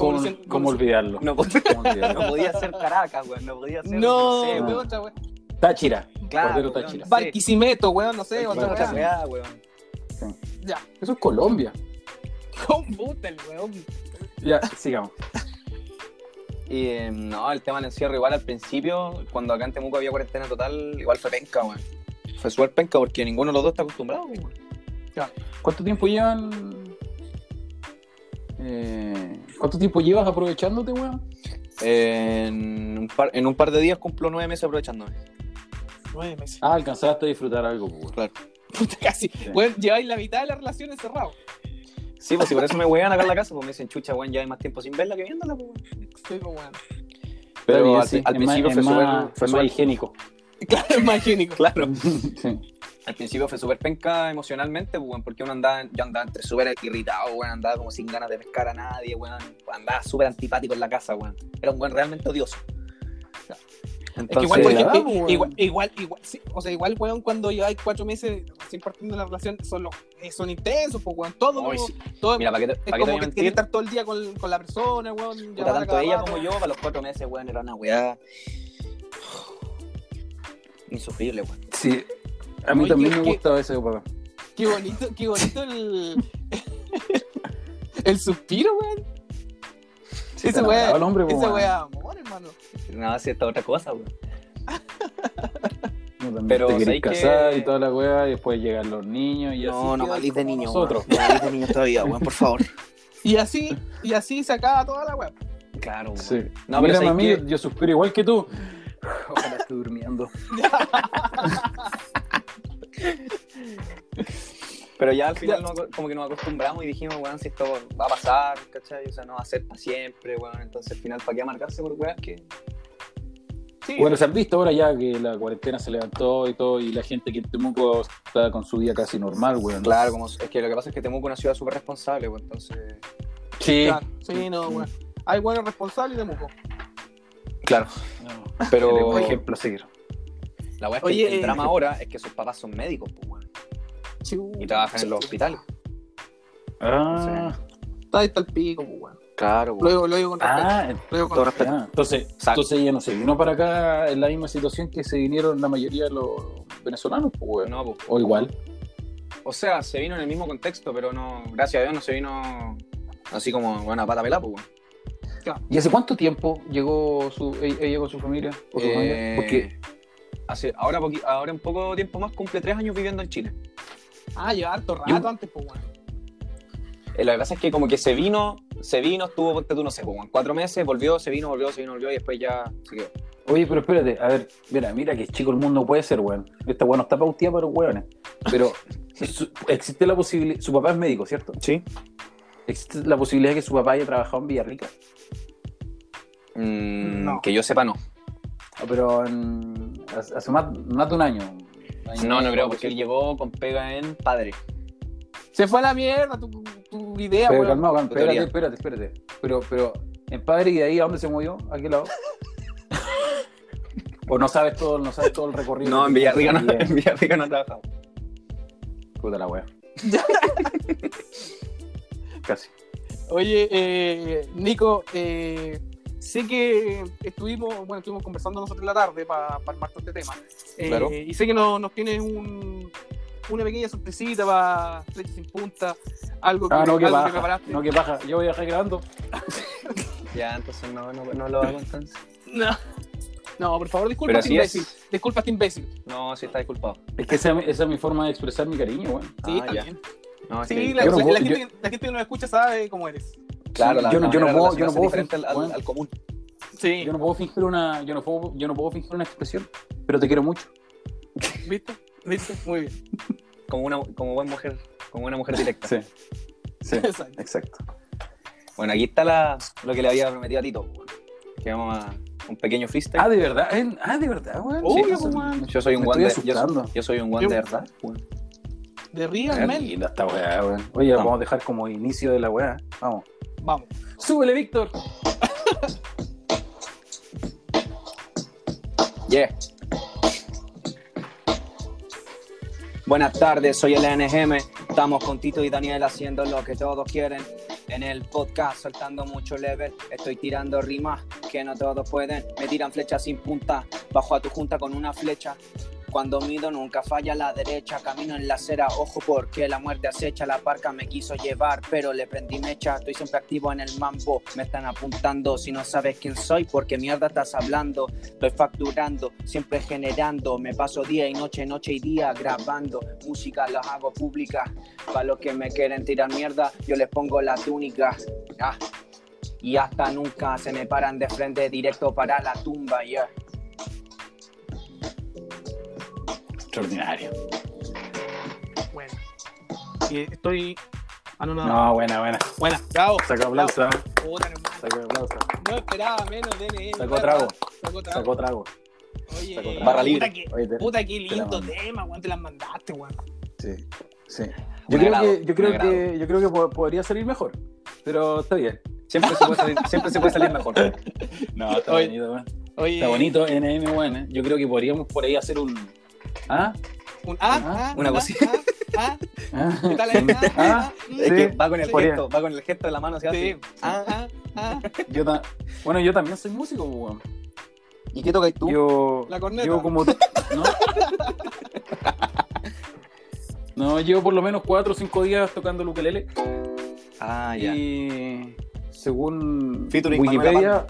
¿Cómo, ¿cómo, cómo olvidarlo? No, [LAUGHS] ¿Cómo olvidarlo? no podía ser Caracas, weón, no podía ser. No, sé, de weón. otra, weón. Táchira. Claro, weón, Táchira. Barquisimeto, weón, no sé, otra weá. weón. Ya. Eso es Colombia. ¿Cómo puta el weón? Ya, sigamos. Y eh, no, el tema del encierro, igual al principio, cuando acá en Temuco había cuarentena total, igual fue penca, weón. Fue súper penca porque ninguno de los dos está acostumbrado, weón. ¿Cuánto tiempo llevan? Eh, ¿Cuánto tiempo llevas aprovechándote, weón? En un, par, en un par de días cumplo nueve meses aprovechándome. Nueve meses. Ah, alcanzaste a disfrutar algo, pues, weón. Claro. [LAUGHS] Puta, casi. Weón, lleváis la mitad de la relación encerrado. Sí, pues si por eso me wean acá en la casa, pues me dicen, chucha, weón, ya hay más tiempo sin verla que viéndola, pues, weón. Sí, pues, weón. Pero al, sí, al principio más- fue es súper más- fue es más higiénico. [LAUGHS] Claro, es más higiénico. Claro. [LAUGHS] Sí. Al principio fue súper penca emocionalmente, pues, weón, porque uno andaba, yo andaba entre súper irritado, weón, andaba como sin ganas de pescar a nadie, weón, andaba súper antipático en la casa, weón. Era un weón realmente odioso. Es que igual, Entonces, por la ejemplo, damos, weón. igual, igual, igual, sí, o sea, igual, weón, cuando lleváis cuatro meses sin partiendo la relación, son, los, eh, son intensos, pues, weón, todo, sí. todo Mira, ¿para qué te, es para como que estar todo el día con, con la persona, weón, Puta, tanto ella rato. como yo, para los cuatro meses, weón, era una weá insufrible, weón. Sí. A mí Oye, también me ¿qué- gustaba ese, papá. Qué bonito, qué bonito el, [LAUGHS] el suspiro, weón. Sí, hombre, esa weón. weá, amor, hermano. Nada, si esta otra cosa, weón. No, también Pero te querés ¿sabes casar y toda la weá, y después llegan los niños y así. No, no queda malís de como niño, Nosotros. No malís de niño todavía, weón, por favor. Y así, y así se acaba toda la weá. Claro, weón. Sí. No, Mira, ¿sabes mami, qué? yo suspiro igual que tú. Ojalá esté durmiendo. [LAUGHS] [LAUGHS] Pero ya al final no- como que nos acostumbramos y dijimos, weón, si esto va a pasar, ¿cachai? O sea, no va a ser para siempre, weón. Entonces al final, ¿para qué amargarse por weas que... Sí, Bueno, se han visto ahora ya que la cuarentena se levantó y todo, y la gente que en Temuco está con su vida casi normal, weón. Claro, como, es que lo que pasa es que Temuco es una ciudad súper responsable, weón. Entonces... Sí. claro, sí, no, weón. Hay buenos responsables de Muco. Claro. No. Pero Tenemos ejemplo a seguir. La wea es que Oye, el, el eh, drama ahora es que sus papás son médicos, pues, weón. Sí, Y trabajan en los hospitales. Ah, Está ahí está el pico, pues, weón. Claro, digo, lo digo con respeto. ah, Lo digo con todo respeto. ya. Entonces, Exacto. entonces ella no se vino para acá en la misma situación que se vinieron la mayoría de los venezolanos, pues, weón. No, pues. O igual. O sea, se vino en el mismo contexto, pero no, gracias a Dios no se vino así como, bueno, a pata pelada, pues, weón. ¿Y hace cuánto tiempo llegó su, ella, ella con su familia? ¿O su Eh, familia? Porque hace, ahora, ahora en poco tiempo más cumple tres años viviendo en Chile. Ah, lleva harto rato Yo- antes, pues, weón. Eh, lo que pasa es que como que se vino, se vino, estuvo, ponte tú, no sé, como en cuatro meses, volvió, se vino, volvió, se vino, volvió y después ya se quedó. Oye, pero espérate, a ver, mira, mira que chico el mundo puede ser, weón. Esta weón no está pauteada para los weones. Pero [LAUGHS] su- existe la posibilidad. Su papá es médico, ¿cierto? Sí. ¿Existe la posibilidad de que su papá haya trabajado en Villarrica? Mm, No. Que yo sepa, no. Ah, Pero en- hace más, más de un año. Un año No, no creo, porque él llegó con pega en padre. Se fue a la mierda, tú. idea, Pero weón. calmado, calmado, espérate, espérate, espérate. Pero, pero, en padre, ¿y de ahí a dónde se movió? ¿A qué lado? [LAUGHS] ¿O no sabes todo, no sabes todo el recorrido? No, en Villarrica no, en Villarrica no trabajamos. Puta la wea. [LAUGHS] Casi. Oye, eh, Nico, eh, sé que estuvimos, bueno, estuvimos conversando nosotros en la tarde para armar todo este tema. Eh, Claro. Y sé que no- nos tienes un, una pequeña sorpresita para Flecha sin punta, algo que, Ah, no, que algo que preparaste. No, que baja. Yo voy a dejar grabando. [LAUGHS] Ya, entonces no, no, no lo hago entonces. No. No, por favor, disculpa este imbécil. es. Disculpa este imbécil. No, sí está disculpado. Es que esa, esa es mi forma de expresar mi cariño, weón. Sí, Ah. No, es Sí, la, la- la gente, yo- que- la gente que nos escucha sabe cómo eres. Claro, la, yo la yo no puedo- yo no puedo diferente al, al- bueno. al común. Sí, Yo no puedo fingir una, yo no puedo, yo no puedo fingir una expresión, pero te quiero mucho. ¿viste? ¿Viste? Muy bien. Como una como buena mujer, como una mujer directa. Sí. Sí. [LAUGHS] Exacto. Exacto. Bueno, aquí está la, lo que le había prometido a Tito. Que vamos a un pequeño freestyle. Ah, de verdad. Ah, de verdad, weón. Sí, weón. yo soy un de, yo, soy- yo soy un guan Yo- de verdad. weón. De Real linda esta weá, weón. Oye, Vamos. vamos a dejar como inicio de la weá. Vamos. Vamos. Súbele, Víctor. Yeah. Buenas tardes, soy el NGM. Estamos con Tito y Daniel haciendo lo que todos quieren. En el podcast, soltando mucho level. Estoy tirando rimas que no todos pueden. Me tiran flechas sin punta. Bajo a tu junta con una flecha. Cuando mido nunca falla la derecha, camino en la acera, ojo porque la muerte acecha, la parca me quiso llevar, pero le prendí mecha, estoy siempre activo en el mambo, me están apuntando, si no sabes quién soy, porque mierda estás hablando, Estoy facturando, siempre generando. Me paso día y noche, noche y día grabando. Música las hago pública. Para los que me quieren tirar mierda, yo les pongo la túnica. Ah. Y hasta nunca se me paran de frente directo para la tumba. Yeah. Extraordinario. Bueno. Y estoy. Ah, no, no. No, buena, buena. Buena, bravo. Sacó aplauso. Sacó aplauso. No esperaba menos de. Sacó trago. Sacó trago. Sacó trago. Oye, sacó trago. Barra libre. Puta, que, Oye, te- puta, qué te lindo mandé. tema, weón. Te las mandaste, weón. Sí, sí. Yo creo, que, yo, creo que, yo creo que po- podría salir mejor, pero está bien. Siempre se puede salir, [LAUGHS] siempre se puede salir mejor. No, está Oye. bonito, weón. Está bonito, NM. ¿eh? Yo creo que podríamos por ahí hacer un. ¿Ah? Un, ah, Ah, ah, una ah, cosita. [LAUGHS] Ah, ¿Ah? ah, ¿qué tal ahí? Ah, Ah, ah, mm. Es Sí, que va con el gesto, va con el gesto de la mano hacia Sí. así. Ah, ah, ah. Yo ta- bueno, yo también soy músico, weón. ¿Y qué tocas tú? Yo, La corneta. yo como... ¿no? no, llevo por lo menos cuatro o cinco días tocando el ukelele Ah, ya. y según Featuring Wikipedia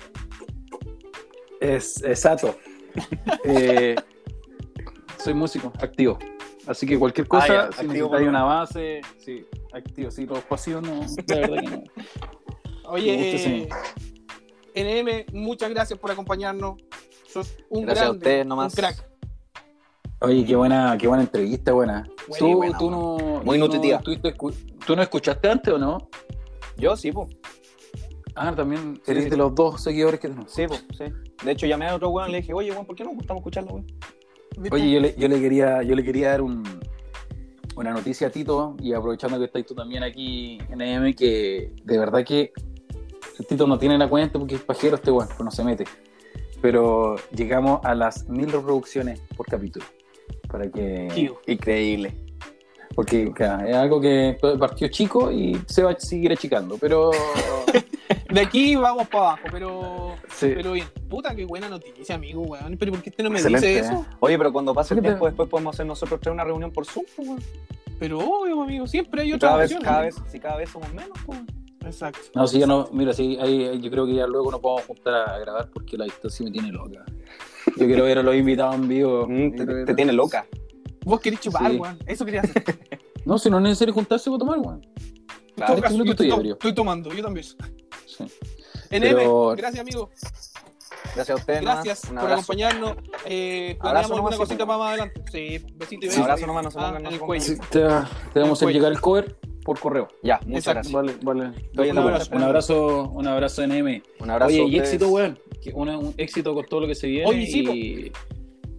es exacto. [LAUGHS] Eh, soy músico activo, así que cualquier cosa, Ah, ya, si necesitáis una base, sí, activo. Sí, los pasivos no, [LAUGHS] la verdad que no. Oye, NM, muchas gracias por acompañarnos. Sos un Gracias a ustedes nomás. un crack. Oye, qué buena, qué buena entrevista, buena. Buena, tú, buena, tú no, Muy no nutritiva. ¿Tú no escuchaste antes o no? Yo sí, pues. Ah, también Sí, eres sí. de los dos seguidores que tenemos. Sí, pues, sí. De hecho, llamé a otro weón y le dije, oye, weón, ¿por qué no nos gustamos escucharlo, weón? Oye, yo le, yo le quería, yo le quería dar un, una noticia a Tito, y aprovechando que estás tú también aquí en AM, que de verdad que Tito no tiene la cuenta porque es pajero este weón, pues no se mete. Pero llegamos a las mil reproducciones por capítulo. Para que. Tío. Increíble. Porque claro, es algo que partió chico y se va a seguir achicando. Pero. [LAUGHS] De aquí vamos para abajo, pero. Sí. Pero bien. Puta, qué buena noticia, amigo, weón. Pero ¿por qué usted no me Excelente, dice ¿eh? eso? Oye, pero cuando pase el ¿Qué te- tiempo, después podemos hacer nosotros tres una reunión por Zoom, pues, weón. Pero obvio, amigo, siempre hay otra cada vez, cada vez, si cada vez somos menos, pues. weón. Exacto. No, si ya no, mira, sí, ahí, yo creo que ya luego nos podemos juntar a grabar porque la distancia me tiene loca. Yo quiero ver a los invitados en vivo. Mm, te, tiene loca. Vos querés chupar, Sí. weón. Eso quería hacer. [LAUGHS] No, si no es necesario juntarse para tomar, weón. Este caso, yo estoy estoy, ebrio. estoy tomando, yo también. Sí. NM, Pero- gracias, amigo. Gracias a ustedes. Gracias Un por abrazo. acompañarnos. Eh, planeamos alguna cosita sí, para más adelante. Sí, besito y Un beso. abrazo nomás, no se Ah, en el cuello. Sí, te, te vamos a llegar el cover por correo. Ya, muchas Exacto. gracias. Vale, vale. Un abrazo. Un abrazo, un abrazo NM. Un abrazo. Oye, y éxito, weón. Un éxito con todo lo que se viene. Oye, sí, po. y,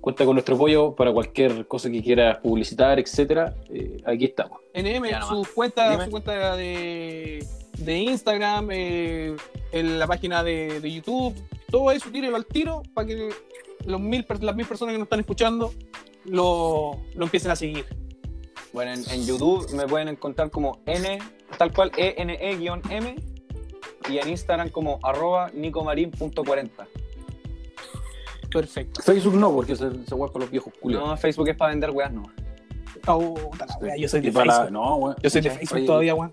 cuenta con nuestro apoyo para cualquier cosa que quieras publicitar, etcétera. Eh, aquí estamos. NM, su cuenta, su cuenta de, de Instagram, eh, en la página de, de YouTube, todo eso, tírelo al tiro para que los mil, las mil personas que nos están escuchando lo, lo empiecen a seguir. Bueno, en, en YouTube me pueden encontrar como N, tal cual, ENE-M, y en Instagram como arroba nicomarin.40. Perfecto. Facebook no, porque se, se para los viejos culiados. No, Facebook es para vender weas, no. Oh, la wea, yo soy de la- Facebook. no, weón. Yo soy de Oye, Facebook todavía, weón.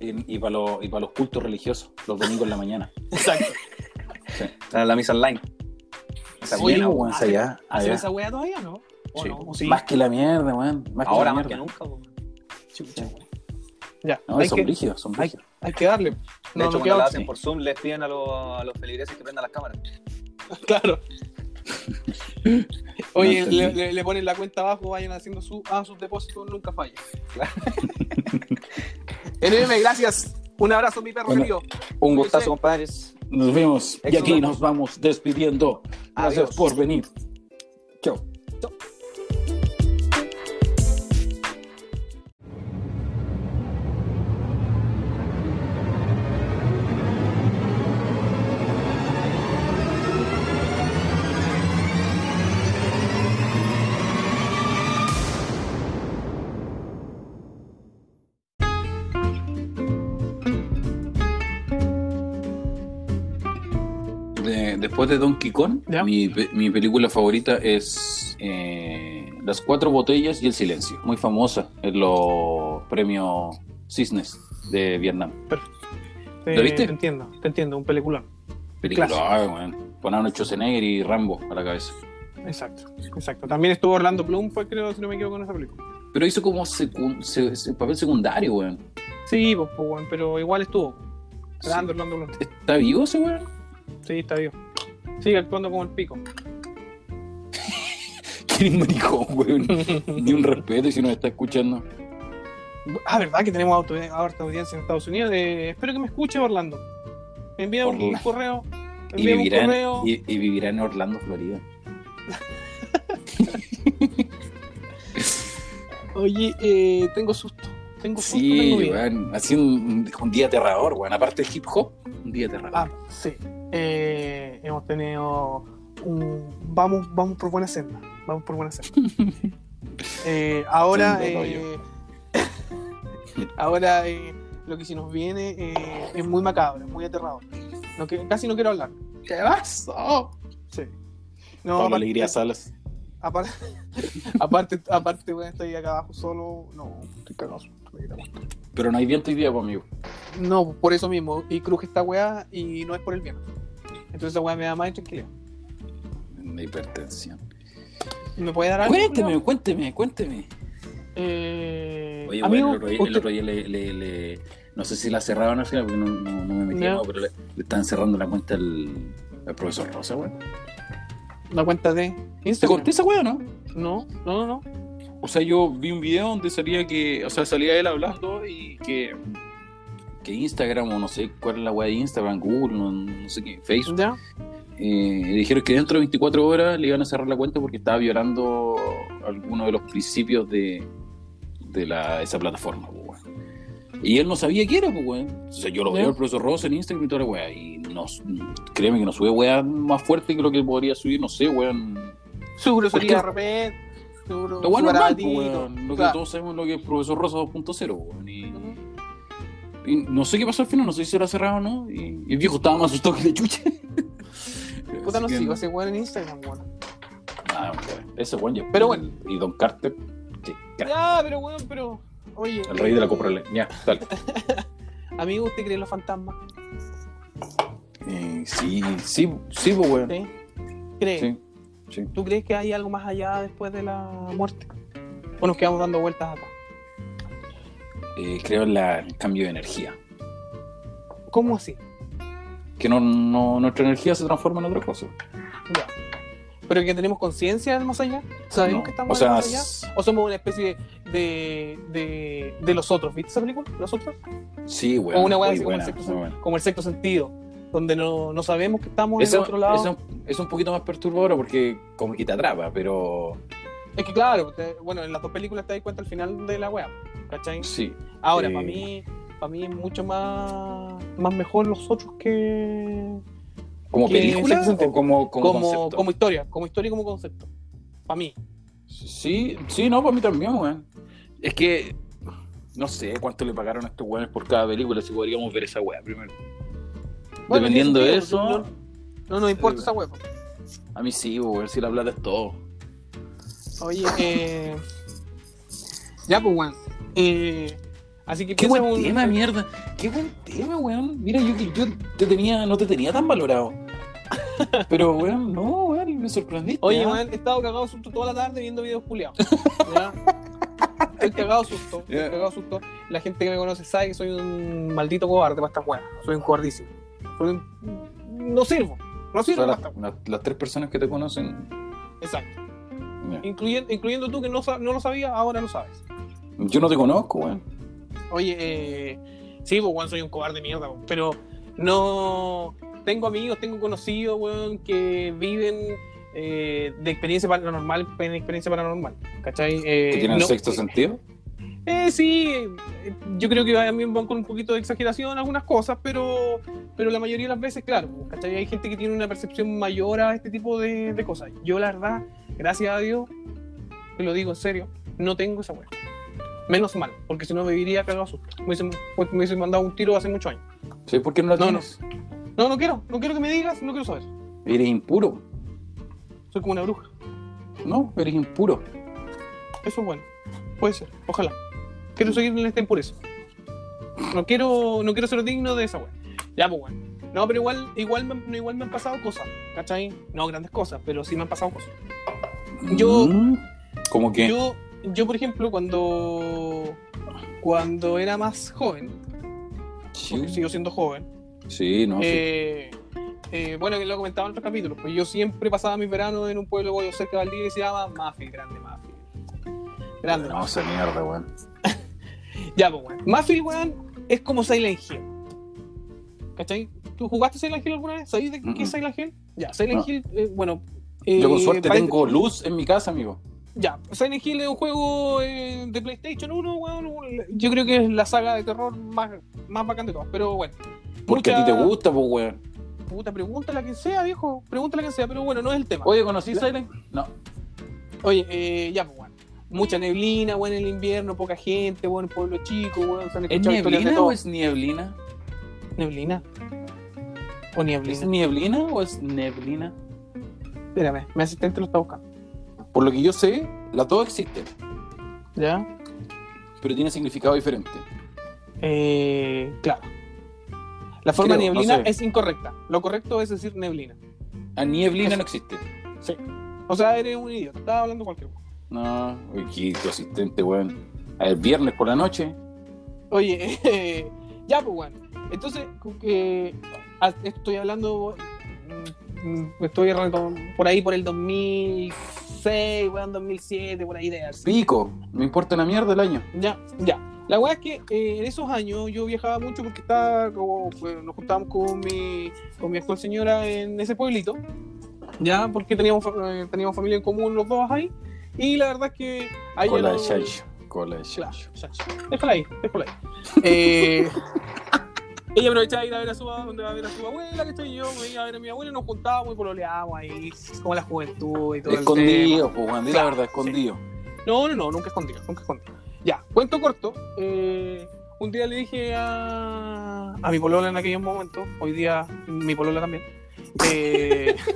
Y, y para los, y para los cultos religiosos, los domingos en la mañana. [LAUGHS] Exacto. La, la misa online. Esa Oye, buena, weón, allá, ¿Hacen allá. esa wea todavía, no? ¿O Sí. no? ¿O sí? Más que la mierda, weón. Más que Ahora más que nunca, weón. Chucha, weón. Ya, No, hay, son que, brígidos, son hay, brígidos. hay que darle. De No, hecho, no cuando la hacen por Zoom, les piden a los, a los feligreses que prendan las cámaras. [LAUGHS] Claro. Oye, No le, entendí. le- le ponen la cuenta abajo, vayan haciendo su, ah, sus depósitos, nunca falla. [LAUGHS] NM, gracias. Un abrazo, mi perro Bueno, querido. Un gustazo, compadres. Nos vemos. Y aquí nos vamos despidiendo. Gracias Adiós. por venir. Después de Donkey Kong, Ya. mi, pe- mi película favorita es eh, Las cuatro botellas y el silencio. Muy famosa en los premios Cisnes de Vietnam. ¿Lo viste? Te entiendo, te entiendo, un peliculón. Weón. Con Arnold Schwarzenegger y Rambo a la cabeza. Exacto, exacto. También estuvo Orlando Bloom, fue creo, si no me equivoco, en esa película. Pero hizo como secun- se- se- papel secundario, weón. Sí, pues, pues, bueno, pero igual estuvo. Sí. Grande Orlando Bloom. ¿Está vivo ese weón? Sí, está bien. Sigue actuando como el pico. [LAUGHS] ¿Quién maricón, weón? [LAUGHS] Ni un respeto si nos está escuchando. Ah, ¿verdad que tenemos auto, harta audiencia en Estados Unidos? Eh, espero que me escuche Orlando. Envía un, un correo. [LAUGHS] Y Envía un vivirá, en, correo. y, y vivirá en Orlando, Florida. Oye, eh, tengo susto. Tengo susto. Sí, tengo miedo. weón. Así un, un día aterrador, weón. Aparte del hip hop, un día aterrador. Ah, sí. Eh, hemos tenido un... Vamos, vamos por buena senda. Vamos por buena senda. [LAUGHS] Eh, ahora, eh, [LAUGHS] ahora eh, lo que se nos viene eh, es muy macabro, muy aterrador. No, que, casi no quiero hablar. ¿Qué pasó? Sí. No, Pablo aparte- Alegría Salas. Aparte, [LAUGHS] aparte, aparte, weón, estoy acá abajo solo. No, estoy cagado. Pero no hay viento hoy día, pues, amigo. No, por eso mismo. Y cruje esta weá y no es por el bien. Entonces esa weá me da más tranquilidad. La hipertensión. ¿Me puede dar algo? Cuénteme, cuénteme, cuénteme. Eh, Oye, amigo, bueno, el otro día, el usted- otro día le, le- le- No sé si la cerraron al final, porque no, no, no me metí, no, pero le, le están cerrando la cuenta al, profesor Rosa, weón. la cuenta de ¿Te Instagram. conté esa weón, no? No, no, no, no. O sea, yo vi un video donde salía que, o sea, salía él hablando y que, que Instagram, o no sé cuál es la weá de Instagram, Google, no, no sé qué, Facebook, Ya. eh, dijeron que dentro de 24 horas le iban a cerrar la cuenta porque estaba violando algunos de los principios de, de la, esa plataforma, pues. Y él no sabía qué era, pues, weón. O sea, yo lo veo al profesor Rosa en Instagram y toda la weá, y no, créeme que no sube weá más fuerte que lo que podría subir, no sé, weón. Seguro ¿Por sería repente. Lo bueno weón. Lo que todos sabemos lo que es profesor Rosa 2.0, weón. Y. y no sé qué pasó al final, no sé si se lo cerrado o no. Y, y el viejo estaba más asustado que la chucha. [LAUGHS] Puta, no sigo ese weón en Instagram, weón. Ah, weón, ese weón ya. Pero bueno. Y Don Carter, crack, Ya, pero weón, pero. Oye. el rey de la eh, coprole. Ya, dale. [LAUGHS] Amigo, ¿usted cree en los fantasmas? Eh, sí, sí, sí, pues, weón. ¿Sí? ¿Cree? Sí, sí. ¿Tú crees que hay algo más allá después de la muerte? ¿O nos quedamos dando vueltas acá? Eh, creo en la- el cambio de energía. ¿Cómo así? Que no, no, nuestra energía se transforma en otra cosa. Ya. ¿Pero que tenemos conciencia del más allá? ¿Sabemos No, que estamos o en el sea, más allá? ¿O somos una especie de, de, de los otros? ¿Viste esa película? ¿Los otros? Sí, weón. o una como el, buena, sexto, muy buena. como el sexto sentido. donde no, no sabemos que estamos en el otro lado. eso es un poquito más perturbador porque como que te atrapa, pero Es que claro, te- bueno, en las dos películas te das cuenta al final de la wea, ¿cachai? sí. Ahora, Eh. para mí, para mí es mucho más, más mejor los otros que ¿Como que película o como, como, como, concepto? como historia, como historia y como concepto. Para mí. Sí, sí, no, para mí también, weón. Es que no sé cuánto le pagaron a estos weones por cada película, si podríamos ver esa weá primero. Bueno, Dependiendo de eso, No, no nos importa eh, esa wea. a mí sí, weón, si la plata es todo. Oye, eh. Ya, pues, weón. Eh, así que Qué buen un- tema, mierda. Qué buen tema, weón. Mira, yo, yo te tenía, no te tenía tan valorado. [LAUGHS] Pero, weón, no, weón, me sorprendiste. Oye, ¿ah? weón, he estado cagado susto toda la tarde viendo videos culiados. [LAUGHS] Estoy cagado susto. Estoy cagado susto. La gente que me conoce sabe que soy un maldito cobarde para estas weas. Soy un cobardísimo. Soy un- No sirvo. No O sirvo sea, para las, tres personas que te conocen. Exacto. Incluyendo, incluyendo tú que no, no lo sabías, ahora lo sabes. Yo no te conozco, weón. Oye, eh, sí, pues, weón, soy un cobarde de mierda, weón, pero no. Tengo amigos, tengo conocidos, weón, que viven eh, de experiencia paranormal en experiencia paranormal, ¿cachai? Eh, ¿Que tienen no- sexto sentido? Eh, sí, eh, yo creo que también van con un poquito de exageración algunas cosas, pero, pero la mayoría de las veces, claro, pues, ¿cachai? Hay gente que tiene una percepción mayor a este tipo de, de cosas. Yo, la verdad, gracias a Dios, te lo digo en serio, no tengo esa weá. Menos mal, porque si no me viviría cagado susto. Me hubiesen, pues, me hubiesen mandado un tiro hace muchos años. ¿Sí? ¿Por qué no la No, tienes? No, no quiero, no quiero que me digas, no quiero saber. Eres impuro. Soy como una bruja. No, eres impuro. Eso es bueno. Puede ser, ojalá. Quiero seguir en esta impureza. No quiero, no quiero ser digno de esa weá. Ya, pues bueno. No, pero igual, igual, me, igual me han pasado cosas, ¿cachai? No grandes cosas, pero sí me han pasado cosas. Yo- Mm, ¿Cómo que? Yo, yo, por ejemplo, cuando, cuando era más joven, Sí, sigo siendo joven, sí, no. sí. eh, eh, bueno, que lo comentaba en otros capítulos, pues yo siempre pasaba mis veranos en un pueblo boyo cerca de Valdivia que se llama Mafia, grande Mafia. Grande No, esa mierda, weón. [LAUGHS] Ya, pues, weón. Mafia, weón, es como Silent Hill. ¿Cachai? ¿Tú jugaste Silent Hill alguna vez? ¿Sabéis de qué es Silent Hill? Ya, Silent No. Hill, eh, bueno. Yo con suerte tengo luz en mi casa, amigo. Ya, Silent Hill es un juego eh, de PlayStation 1, weón. un- Yo creo que es la saga de terror más, más bacán de todas. Pero bueno. Porque a ti te mucha- gusta, pues, weón. Puta, pregúntale a quien sea, viejo. Pregúntale a quien sea, pero bueno, no es el tema. Oye, ¿conocí La- Silent? No. Oye, eh, ya, pues, weón. Mucha neblina, weón, en el invierno, poca gente, weón, pueblo chico, weón. Se han ¿Es de todo. o es nieblina? ¿Neblina? ¿O ¿Es nieblina? nieblina o es neblina? Espérame, mi asistente lo está buscando. Por lo que yo sé, las dos existen, ¿Ya? pero tienen significado diferente. Eh, claro. La forma Creo, neblina no sé. es incorrecta. Lo correcto es decir neblina. A nieblina Eso. no existe. Sí. O sea, eres un idiota. Estaba hablando cualquier cosa. No, uy, qué tu asistente, weón. El viernes por la noche. Oye, eh, [LAUGHS] ya, pues, bueno. Entonces, ah, estoy hablando. mm, Estoy arrancando por ahí por el 2006, weón, 2007, por ahí de así. Pico, me importa una mierda el año. Ya, ya. La weá es que eh, en esos años yo viajaba mucho porque estaba como, pues, nos juntábamos con mi, con mi actual señora en ese pueblito. Ya, porque teníamos, eh, teníamos familia en común los dos ahí. Y la verdad es que a ella Cola no- de chancho. Cola de Claro. Déjala ahí, déjala ahí. [LAUGHS] Eh, ella aprovechaba de ir a ver a su, donde va a ver a su abuela, que estoy yo, me iba a ver a mi abuela y nos juntábamos y pololeábamos ahí, como la juventud y todo. Escondido, pues. Di la verdad, escondido. No, no, no, nunca escondido, nunca escondido. Ya, cuento corto. eh, un día le dije a, a mi polola en aquellos momentos, hoy día mi polola también. eh, [LAUGHS]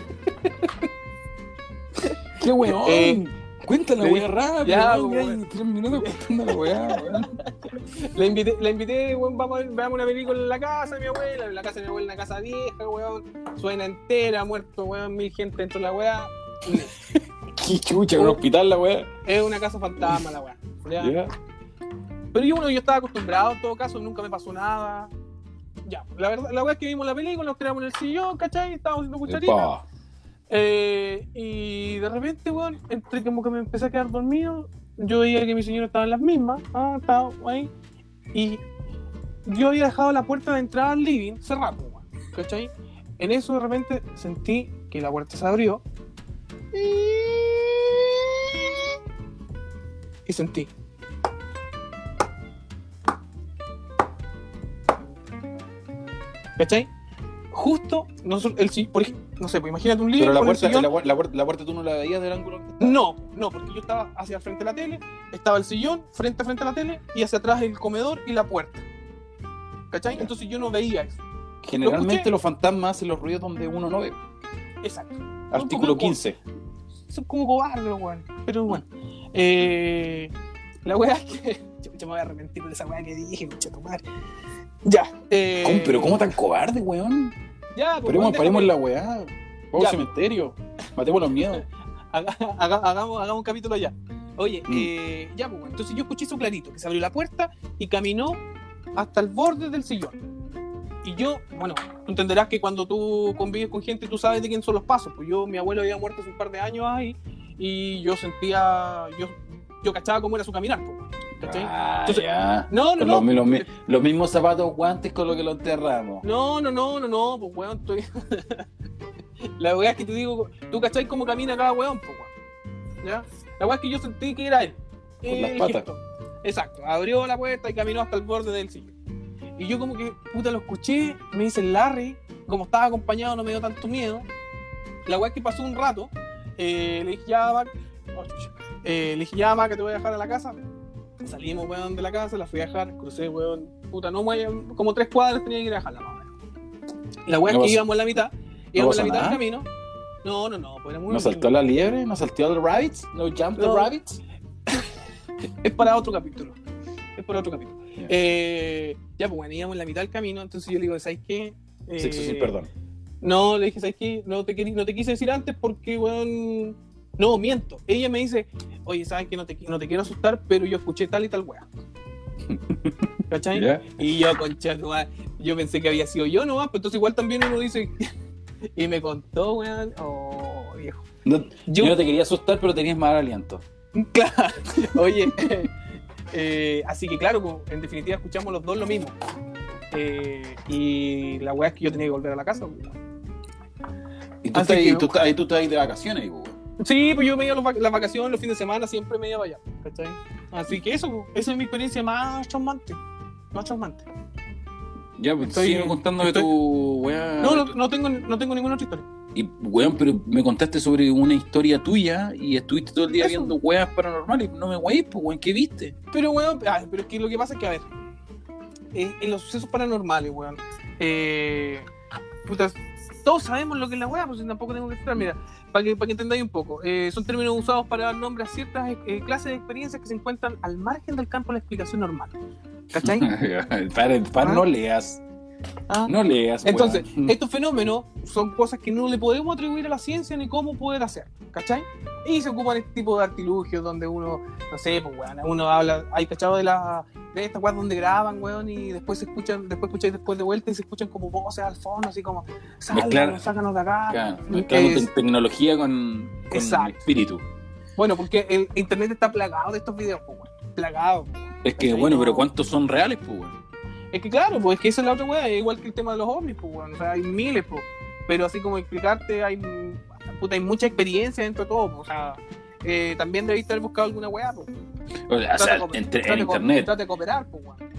¡Qué weón! Eh, Cuenta la weá rápido. ya, weón, pues, tres minutos contando la weá, weón. [LAUGHS] la invité, la invité weón, vamos a ver, veamos una película en la casa de mi abuela, en la casa de mi abuela, una casa vieja, weón, suena entera, muerto, weón, mil gente dentro de la weá. [LAUGHS] Qué chucha, un hospital la weá. Es una casa fantasma la weá. Pero yo, bueno, yo estaba acostumbrado en todo caso, nunca me pasó nada. Ya, la verdad, la weá es que vimos la película, nos tiramos en el sillón, ¿cachai? Estábamos haciendo cucharita. Eh, y de repente, weón, entre como que me empecé a quedar dormido, yo veía que mi señora estaba en las mismas, ah, estaba ahí, y yo había dejado la puerta de entrada al living cerrada, weón. ¿cachai? En eso de repente sentí que la puerta se abrió. Y sentí. ¿Cachai? Justo, no, el, por no sé, pues imagínate un living Pero la puerta, la, la puerta, la puerta tú no la veías del ángulo. No, no, porque yo estaba hacia el frente de la tele, estaba el sillón frente a frente a la tele y hacia atrás el comedor y la puerta. ¿Cachai? Ya. Entonces yo no veía eso. Generalmente los fantasmas hacen los ruidos donde uno no ve. Exacto. Artículo Un poco- 15. Son como cobardes weones. Pero bueno. Eh, la weá es que. [LAUGHS] Yo, yo me voy a arrepentir de esa weá que dije, concha tu madre. Ya. Eh, ¿Cómo- pero ¿cómo tan cobarde, weón? Ya, pues, Paremos, paremos la weá. Vamos al cementerio. Matemos los miedos. [LAUGHS] Haga- haga- hagamos, hagamos un capítulo allá. Oye, Mm. eh, ya, pues, entonces yo escuché eso clarito, que se abrió la puerta y caminó hasta el borde del sillón. Y yo, bueno, tú entenderás que cuando tú convives con gente, tú sabes de quién son los pasos. Pues yo, mi abuelo había muerto hace un par de años ahí y yo sentía, yo, yo cachaba cómo era su caminar. pues, ¿cachai? Ah, Entonces- ya. no, no, no. los, mi- los mi- los mismos zapatos guantes con los que lo enterramos. No, no, no, no, no, pues weón, estoy. [LAUGHS] la weá es que te digo, tú cachai cómo camina cada weón, pues weón. ¿Ya? La weá es que yo sentí que era él. Las patas. gesto. Exacto, abrió la puerta y caminó hasta el borde del sillón. Y yo como que, puta, lo escuché, me dice Larry, como estaba acompañado no me dio tanto miedo. La weá es que pasó un rato, eh, le dije, ya, Mac, oh. Eh, le dije, ya, Mac, que te voy a dejar a la casa. Salimos, weón, de la casa, la fui a dejar, crucé, weón, puta, no, weón, como tres cuadras tenía que ir a dejarla, más. La weá No es que íbamos en la mitad, íbamos en pasó la mitad del camino. No, no, no, pues era muy ¿No saltó la liebre? ¿No saltó el rabbit? ¿No jump the No. rabbit? [LAUGHS] es para otro capítulo. Es para otro capítulo. Ya. Eh, ya, pues bueno, íbamos en la mitad del camino, entonces yo le digo, ¿sabes qué? Eh, Sexo sin perdón. No, le dije, ¿sabes qué? No te, no te quise decir antes porque, weón. No, miento. Ella me dice, oye, ¿sabes qué? No te, no te quiero asustar, pero yo escuché tal y tal weá. [LAUGHS] ¿Cachai? Y yo, concha, yo pensé que había sido yo nomás, pero entonces igual también uno dice. [LAUGHS] y me contó, weón. Oh, viejo. No, Yo, yo no te quería asustar, pero tenías mal aliento. [LAUGHS] Claro, oye, eh, así que claro, en definitiva escuchamos los dos lo mismo. Eh, y la weá es que yo tenía que volver a la casa. weón. Y tú, que- ahí tú estás ahí de vacaciones, weón. Sí, pues yo me iba las vacaciones, los fines de semana, siempre me iba para allá, ¿cachai? Así que eso, esa es mi experiencia más traumante. Más traumante. Ya, pues Estoy- estoy- tu weá. No, no, no tengo, no tengo ninguna otra historia. Y, weón, pero me contaste sobre una historia tuya y estuviste todo el día Eso. viendo weas paranormales. No me weís, pues, weón, ¿qué viste? Pero, weón, ah, pero es que lo que pasa es que, a ver, eh, en los sucesos paranormales, weón, eh, putas, todos sabemos lo que es la weá, pues tampoco tengo que explicar, mira, para que, para que entendáis un poco, eh, son términos usados para dar nombre a ciertas eh, clases de experiencias que se encuentran al margen del campo de la explicación normal. ¿Cachai? [LAUGHS] para, para ¿Ah? no leas. Ah. No leas. Entonces, estos fenómenos son cosas que no le podemos atribuir a la ciencia ni cómo poder hacer, ¿cachai? Y se ocupan este tipo de artilugios donde uno, no sé, pues, weón, uno habla, hay cachado de la de estas weas donde graban, weón, y después se escuchan, después escucháis después de vuelta y se escuchan como voces al fondo, así como, Mezclar. sácanos, de acá. Claro, Es- tecnología con, con Exacto. espíritu. Bueno, porque el internet está plagado de estos videos, pues, weón, plagado. pues. Es que, bueno, No- pero ¿cuántos son reales, pues, weón? Es que claro, pues es que esa es la otra weá, es igual que el tema de los ovnis, pues weón. O sea, hay miles, pues. Pero así como explicarte, hay, puta, hay mucha experiencia dentro de todo, pues. O sea, eh, también debiste haber buscado alguna weá, pues. O sea, entre, en internet. trata de cooperar, pues, weón. [LAUGHS]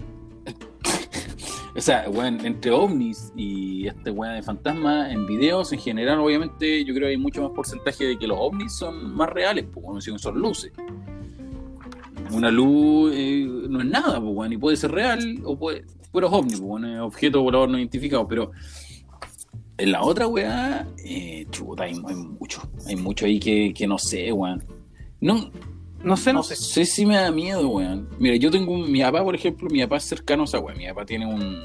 O sea, weón, entre ovnis y este weón de fantasma en videos, en general, obviamente, yo creo que hay mucho más porcentaje de que los ovnis son más reales, pues, bueno, si son luces. Una luz eh, no es nada, pues, weón, y puede ser real o puede. Fueros ovnis, bueno, es objeto volador no identificado, pero en la otra weá, eh, chuta, hay, hay mucho. Hay mucho ahí que, que no sé, weón. No, No sé, no, no sé. sé si me da miedo, weón. Mira, yo tengo un, mi papá, por ejemplo, mi papá es cercano a esa weón. Mi papá tiene un,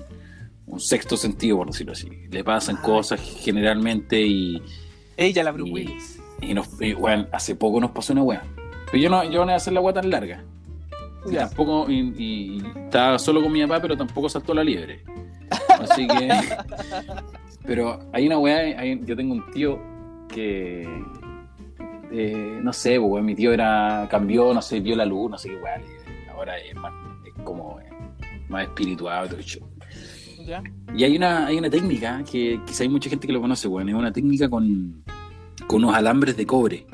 un sexto sentido, por decirlo así. Le pasan Ah. cosas generalmente y, Ella, la Bruce Y- Willis. y nos, y, weón, hace poco nos pasó una weá. Pero yo no, yo no voy a hacer la weá tan larga. Y Ya. tampoco, y, y estaba solo con mi papá, pero tampoco saltó la liebre. Así que. [LAUGHS] pero hay una weá, hay- yo tengo un tío que. eh, no sé, pues, weón, mi tío era. cambió, no sé, vio la luz, no sé qué weá. Ahora es más, es como eh, más espiritual. Y hay una, hay una técnica que quizá hay mucha gente que lo conoce, weón. Es una técnica con, con unos alambres de cobre,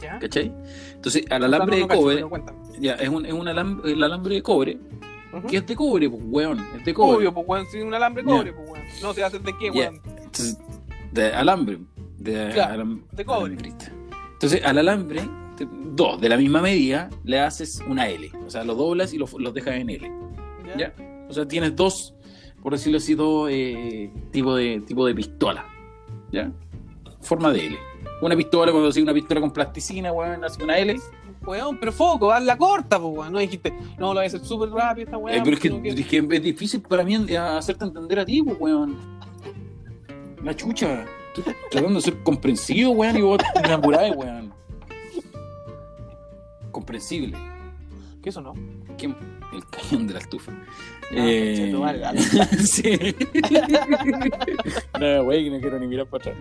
¿Ya? ¿cachai? Entonces, al alambre de No cobre. Ya, es un, es un alambre, el alambre de cobre, Ujú. que es de cobre, pues, weón. Es de cobre. Obvio, pues, weón, si un alambre Ya. cobre, pues, weón. No se hace de qué, weón. Entonces, de alambre. De, Claro, alam- de cobre. alambrista. Entonces, al alambre, te- dos de la misma medida, le haces una L. O sea, lo doblas y lo- los dejas en L. ¿Ya? ¿Ya? O sea, tienes dos, por decirlo así, dos eh, tipos de, tipo de pistola. ¿Ya? Forma de L. Una pistola, cuando decís una pistola con plasticina, weón, hace una L. Weón, pero foco, hazla corta, pues, weón. No dijiste, no, lo voy a hacer súper rápido esta weá. Eh, pero es que, es que es difícil para mí eh, hacerte entender a ti, pues, weón. La chucha. Estoy tratando de ser comprensivo, weón, y vos te enamoráis, weón. Comprensible. ¿Qué eso no? ¿Qué? El cañón de la estufa. Ah, Eh, conchetumare, dale. [LAUGHS] sí. [LAUGHS] no, güey, que no quiero ni mirar para atrás.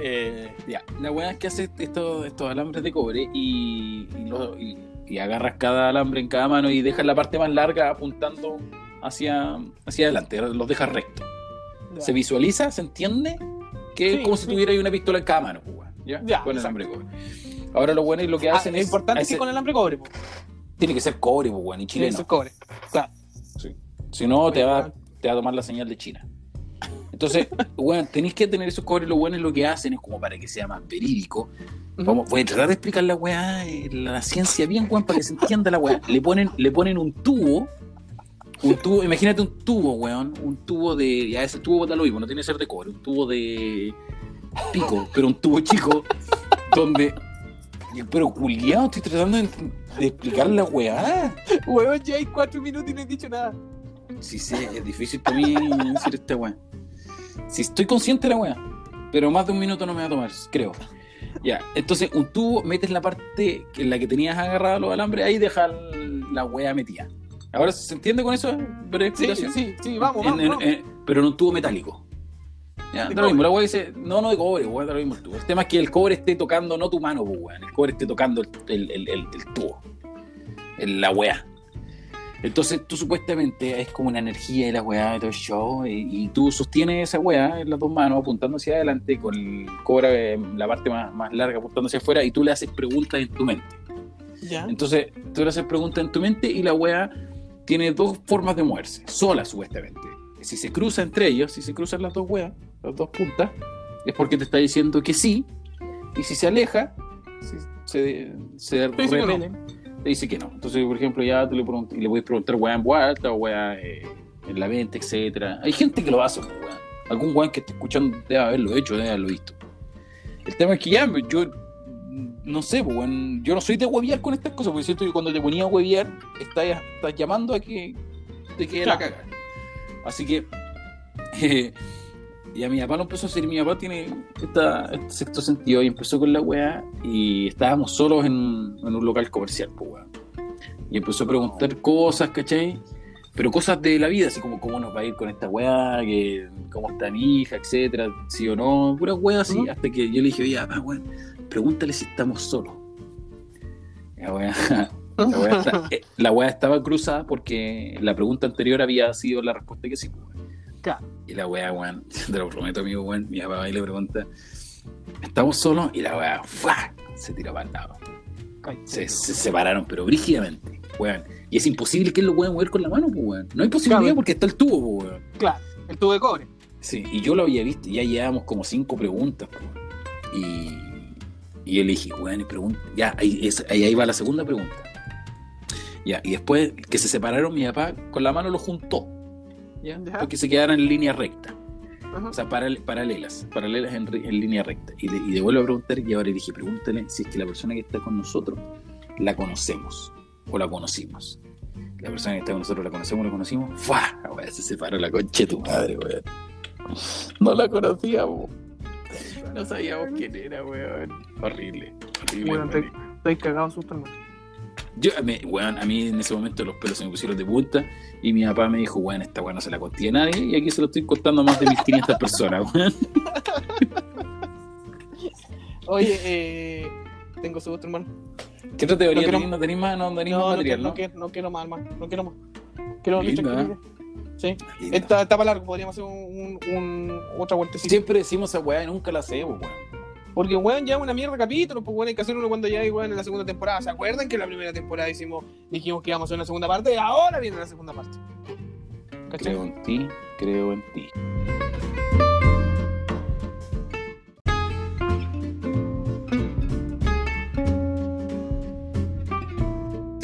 Eh, ya, la weá es que hace estos, estos alambres de cobre y, y, lo- y- y agarras cada alambre en cada mano y dejas la parte más larga apuntando hacia, hacia adelante, los dejas recto. Ya. Se visualiza, se entiende que Sí, es como si tuviera ahí una pistola en cada mano, pues, ¿ya? Ya, con el alambre de cobre. Ahora lo bueno es lo que Ah, hacen es es. importante hace- que con el alambre cobre, pues. Tiene que ser cobre, pues, weón, y Tiene que chileno. ser cobre. Claro. Si no, te va, te va a tomar la señal de China. Entonces, bueno, tenéis que tener esos cobres. Lo bueno es lo que hacen, es como para que sea más verídico. Vamos, voy a tratar de explicar la weá, eh, la ciencia bien, weón, para que se entienda la weá. Le ponen, le ponen un tubo, un tubo, imagínate un tubo, weón, un tubo de, ya ese tubo mismo, no tiene que ser de cobre, un tubo de pico, pero un tubo chico, donde, pero culiado, estoy tratando de, de explicar la weá. Weón, ya hay cuatro minutos y no he dicho nada. Sí, sí, es difícil para mí decir esta weá. Sí, estoy consciente de la weá, pero más de un minuto no me va a tomar, creo. Ya, entonces un tubo, metes la parte en la que tenías agarrado los alambres, ahí dejas la weá metida. Ahora, ¿se entiende con eso? Breve Sí, explicación. sí, sí, vamos, En- vamos. en- vamos. en- pero en un tubo metálico. Ya, da lo mismo, la weá dice, no, no de cobre, weá, da lo mismo el tubo. El tema es que el cobre esté tocando, no tu mano, weón, el cobre esté tocando el, el- el- el- el tubo, la weá. Entonces tú supuestamente es como una energía de la weá de todo el show y, y tú sostienes esa weá en las dos manos apuntando hacia adelante con el cobre, eh, la parte más, más larga apuntando hacia afuera y tú le haces preguntas en tu mente. Ya. Entonces, tú le haces preguntas en tu mente y la weá tiene dos formas de moverse, sola supuestamente. Si se cruza entre ellos, si se cruzan las dos weas, las dos puntas, es porque te está diciendo que sí, y si se aleja, si se, se no. Te dice que no. Entonces, por ejemplo, ya tú le, pregunt- y le puedes preguntar weá en voz alta o weá eh, en la mente, etcétera. Hay gente que lo hace, pues, weá. Algún weón que esté escuchando debe haberlo hecho, debe haberlo visto. El tema es que ya, yo no sé, pues, weón, yo no soy de hueviar con estas cosas, porque siento que cuando te ponía a hueviar, estás, estás llamando a que te quede la caga. Así que, [LAUGHS] eh, y a mi papá lo empezó a hacer, mi papá tiene esta- este sexto sentido y empezó con la weá y estábamos solos en, en un local comercial, pues, weón. Y empezó a preguntar cosas, ¿cachai? Pero cosas de la vida, así como cómo nos va a ir con esta weá, que, cómo está mi hija, etcétera, sí o no, pura weá así, hasta que yo le dije, oye, papá, weón, pregúntale si estamos solos. La weá, la weá está- eh, la weá estaba cruzada porque la pregunta anterior había sido la respuesta que sí. pues. Claro. Y la weá, weón, [LAUGHS] te lo prometo, amigo, weón, mi papá y le pregunta, ¿estamos solos? Y la weá, ¡fua! se tiró para el lado. Se, se separaron, pero brígidamente, weón. Y es imposible que él lo pueda mover con la mano, pues, weón. No hay posibilidad Claro. porque está el tubo, weón. Claro, el tubo de cobre. Sí, y yo lo había visto, ya llevábamos como cinco preguntas, po, y, y yo le dije, weón, y pregunta, ya, ahí, es- ahí, ahí va la segunda pregunta. Ya, y después que se separaron, mi papá con la mano lo juntó, ya, Ya. para que se quedaran en línea recta, Ajá. o sea, paral- paralelas, paralelas en, línea recta. Y, le, y le vuelvo a preguntar, y ahora le dije, pregúntale si es que la persona que está con nosotros la conocemos o la conocimos. La persona que está con nosotros la conocemos o la conocimos, ¡fua! Se separó la concha de tu madre, weón. No la conocíamos. No sabíamos quién era, weón. Horrible, horrible. Bueno, weón. Estoy cagado de susto. Yo, me, weón, a mí en ese momento los pelos se me pusieron de punta y mi papá me dijo, weón, esta weón no se la conté a nadie y aquí se lo estoy contando a más de 1500 personas, [LAUGHS] weón. Oye, eh, tengo susto, hermano. ¿Qué otra teoría No quiero- tenés? ¿No tenés más? No, no tenés No, más no, material, quiero, ¿no? no, quiero, no quiero más, hermano. No quiero más. Quiero Linda, tranquilidad. Sí. Lindo. Esta está para largo, podríamos hacer un, un- un- otra vueltecita. Siempre decimos esa weá y nunca la hacemos, weón. Porque, weón, ya es una mierda capítulo, pues, weón, hay que hacer uno cuando ya hay, weón, en la segunda temporada. ¿Se acuerdan que en la primera temporada hicimos, dijimos que íbamos a hacer una segunda parte? Y ahora viene la segunda parte. ¿Cachai? Creo en ti, creo en ti.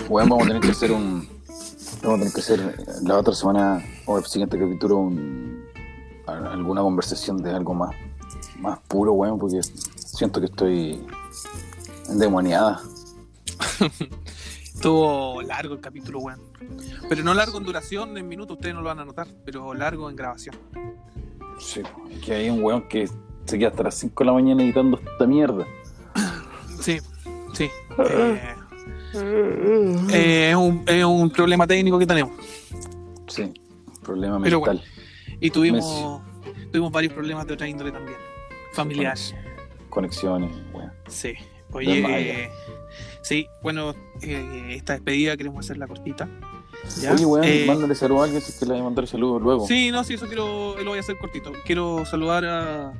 Bueno, vamos a tener que hacer un. Vamos a tener que hacer la otra semana o el siguiente capítulo un, alguna conversación de algo más, más puro, weón, porque siento que estoy endemoniada. [LAUGHS] Estuvo largo el capítulo, weón. Pero no largo en duración, en minutos, ustedes no lo van a notar, pero largo en grabación. Sí, que hay un weón que se queda hasta las 5 de la mañana editando esta mierda. [COUGHS] Sí, sí. Eh, [COUGHS] eh, es, un, es un problema técnico que tenemos. Sí, problema Pero mental. Y tuvimos, tuvimos varios problemas de otra índole también. Familiares. Conexiones, weón. Sí. Oye, eh, sí, bueno, eh, esta despedida queremos hacerla cortita. ¿ya? Oye, weón, Eh, mándale saludos a alguien si es que le voy a mandar saludos luego. Sí, no, sí, eso quiero, lo voy a hacer cortito. Quiero saludar a,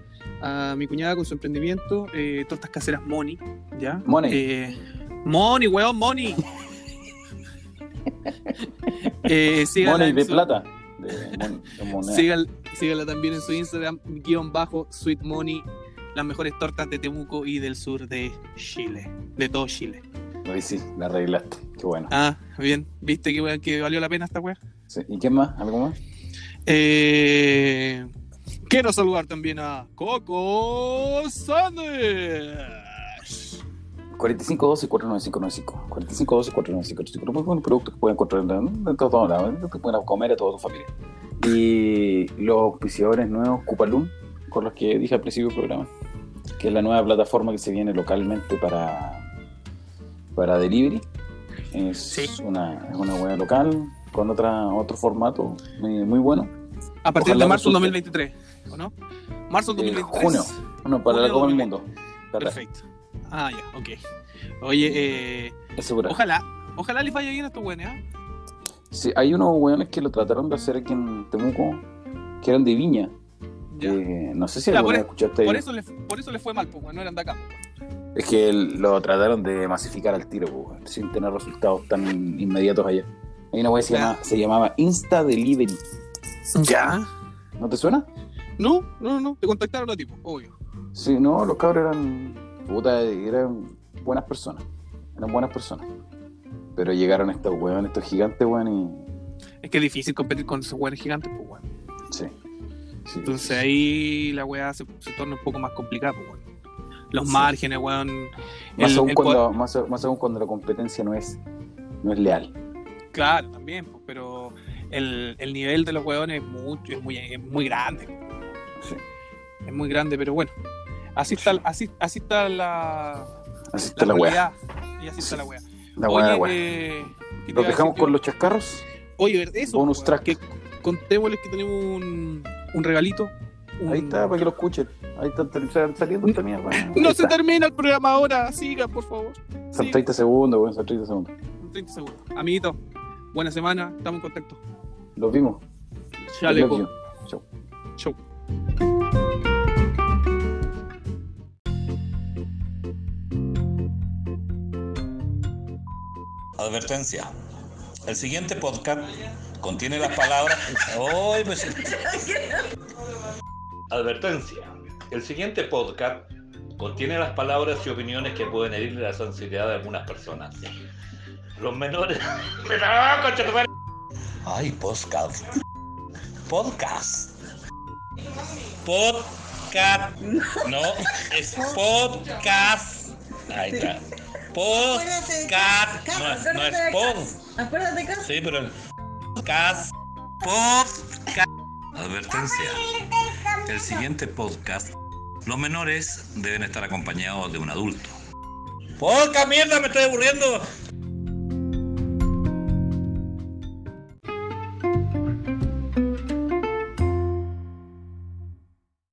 a mi cuñada con su emprendimiento, eh, Tortas Caseras Moni, ¿ya? Moni. Eh, Moni, weón, Moni. [LAUGHS] eh, Money en de su- plata. De, mon- de síganla también en su Instagram, guion bajo, Sweet Money, las mejores tortas de Temuco y del sur de Chile, de todo Chile. Sí, la arreglaste. Qué bueno. Ah, bien, ¿viste que, valió la pena esta weá? Sí. ¿Y qué más? ¿Algo más? Eh, quiero saludar también a Coco Sanders. 4512-49595. 4512-49595. Muy buen producto que pueden encontrar en todos lados. Que pueden comer a toda tu familia. Y los auspiciadores nuevos, Cupalun, con los que dije al principio del programa, que es la nueva plataforma que se viene localmente para, para delivery. Es Sí. una, es una web local con otra, otro formato muy, muy bueno. A partir Ojalá de marzo del resulte. 2023, ¿o no? Marzo del Eh, 2023. junio. Bueno, para la Copa del 2020. Mundo. Para Perfecto. Ah, ya, ok. Oye, eh, ojalá, ojalá les vaya bien a estos weones, ¿ah? Sí, hay unos weones que lo trataron de hacer aquí en Temuco, que eran de Viña. Que no sé si Ya, alguna por, e- escuchaste. por eso les, por eso les fue mal, pues, weón, no eran de acá. Es que lo trataron de masificar al tiro, weón, sin tener resultados tan inmediatos allá. Hay una web que se, llama- se llamaba Insta Delivery. Ya. ¿No te suena? No, no, no, te contactaron a ti, pues, obvio. Sí, no, los cabros eran. Puta, eran buenas personas. Eran buenas personas. Pero llegaron estos weones, estos gigantes, weón, y. Es que es difícil competir con esos weones gigantes, pues, weón. Sí. Sí. Entonces ahí la weá se, se torna un poco más complicada, pues. Los Sí. márgenes, weón. Más, el- aún el cuando, más, más aún cuando la competencia no es, no es leal. Claro, también, pues, pero el, el nivel de los hueones es, mucho, es, muy, es muy grande. Es muy grande, pero bueno. Así está, así, así está la, Así está la, weá. Y así está la weá. La weá, la Oye, weá. eh, ¿qué te Los iba a dejamos con los chascarros. Oye, eso. bonus track. Que contémosles que tenemos un, un regalito. un- Ahí está, para que lo escuchen. Ahí está sal- saliendo esta mierda. No se está. termina el programa ahora. Siga, por favor. Son Siga. 30 segundos, weón, son 30 segundos. 30 segundos. Amiguito, buena semana. Estamos en contacto. Los vimos. Chaleco. Chau. Chau. Advertencia. El siguiente podcast contiene las palabras. ¡Ay, pues! Advertencia. El siguiente podcast contiene las palabras y opiniones que pueden herir la sensibilidad de algunas personas. Los menores. [LAUGHS] ¡Ay, podcast! Podcast. Podcast. No, es podcast. Ahí está. Podcast. No, no es pod. Acuérdate. Sí, pero el podcast. Podcast. Advertencia. El siguiente podcast. Los menores deben estar acompañados de un adulto. Podcast, mierda, me estoy aburriendo.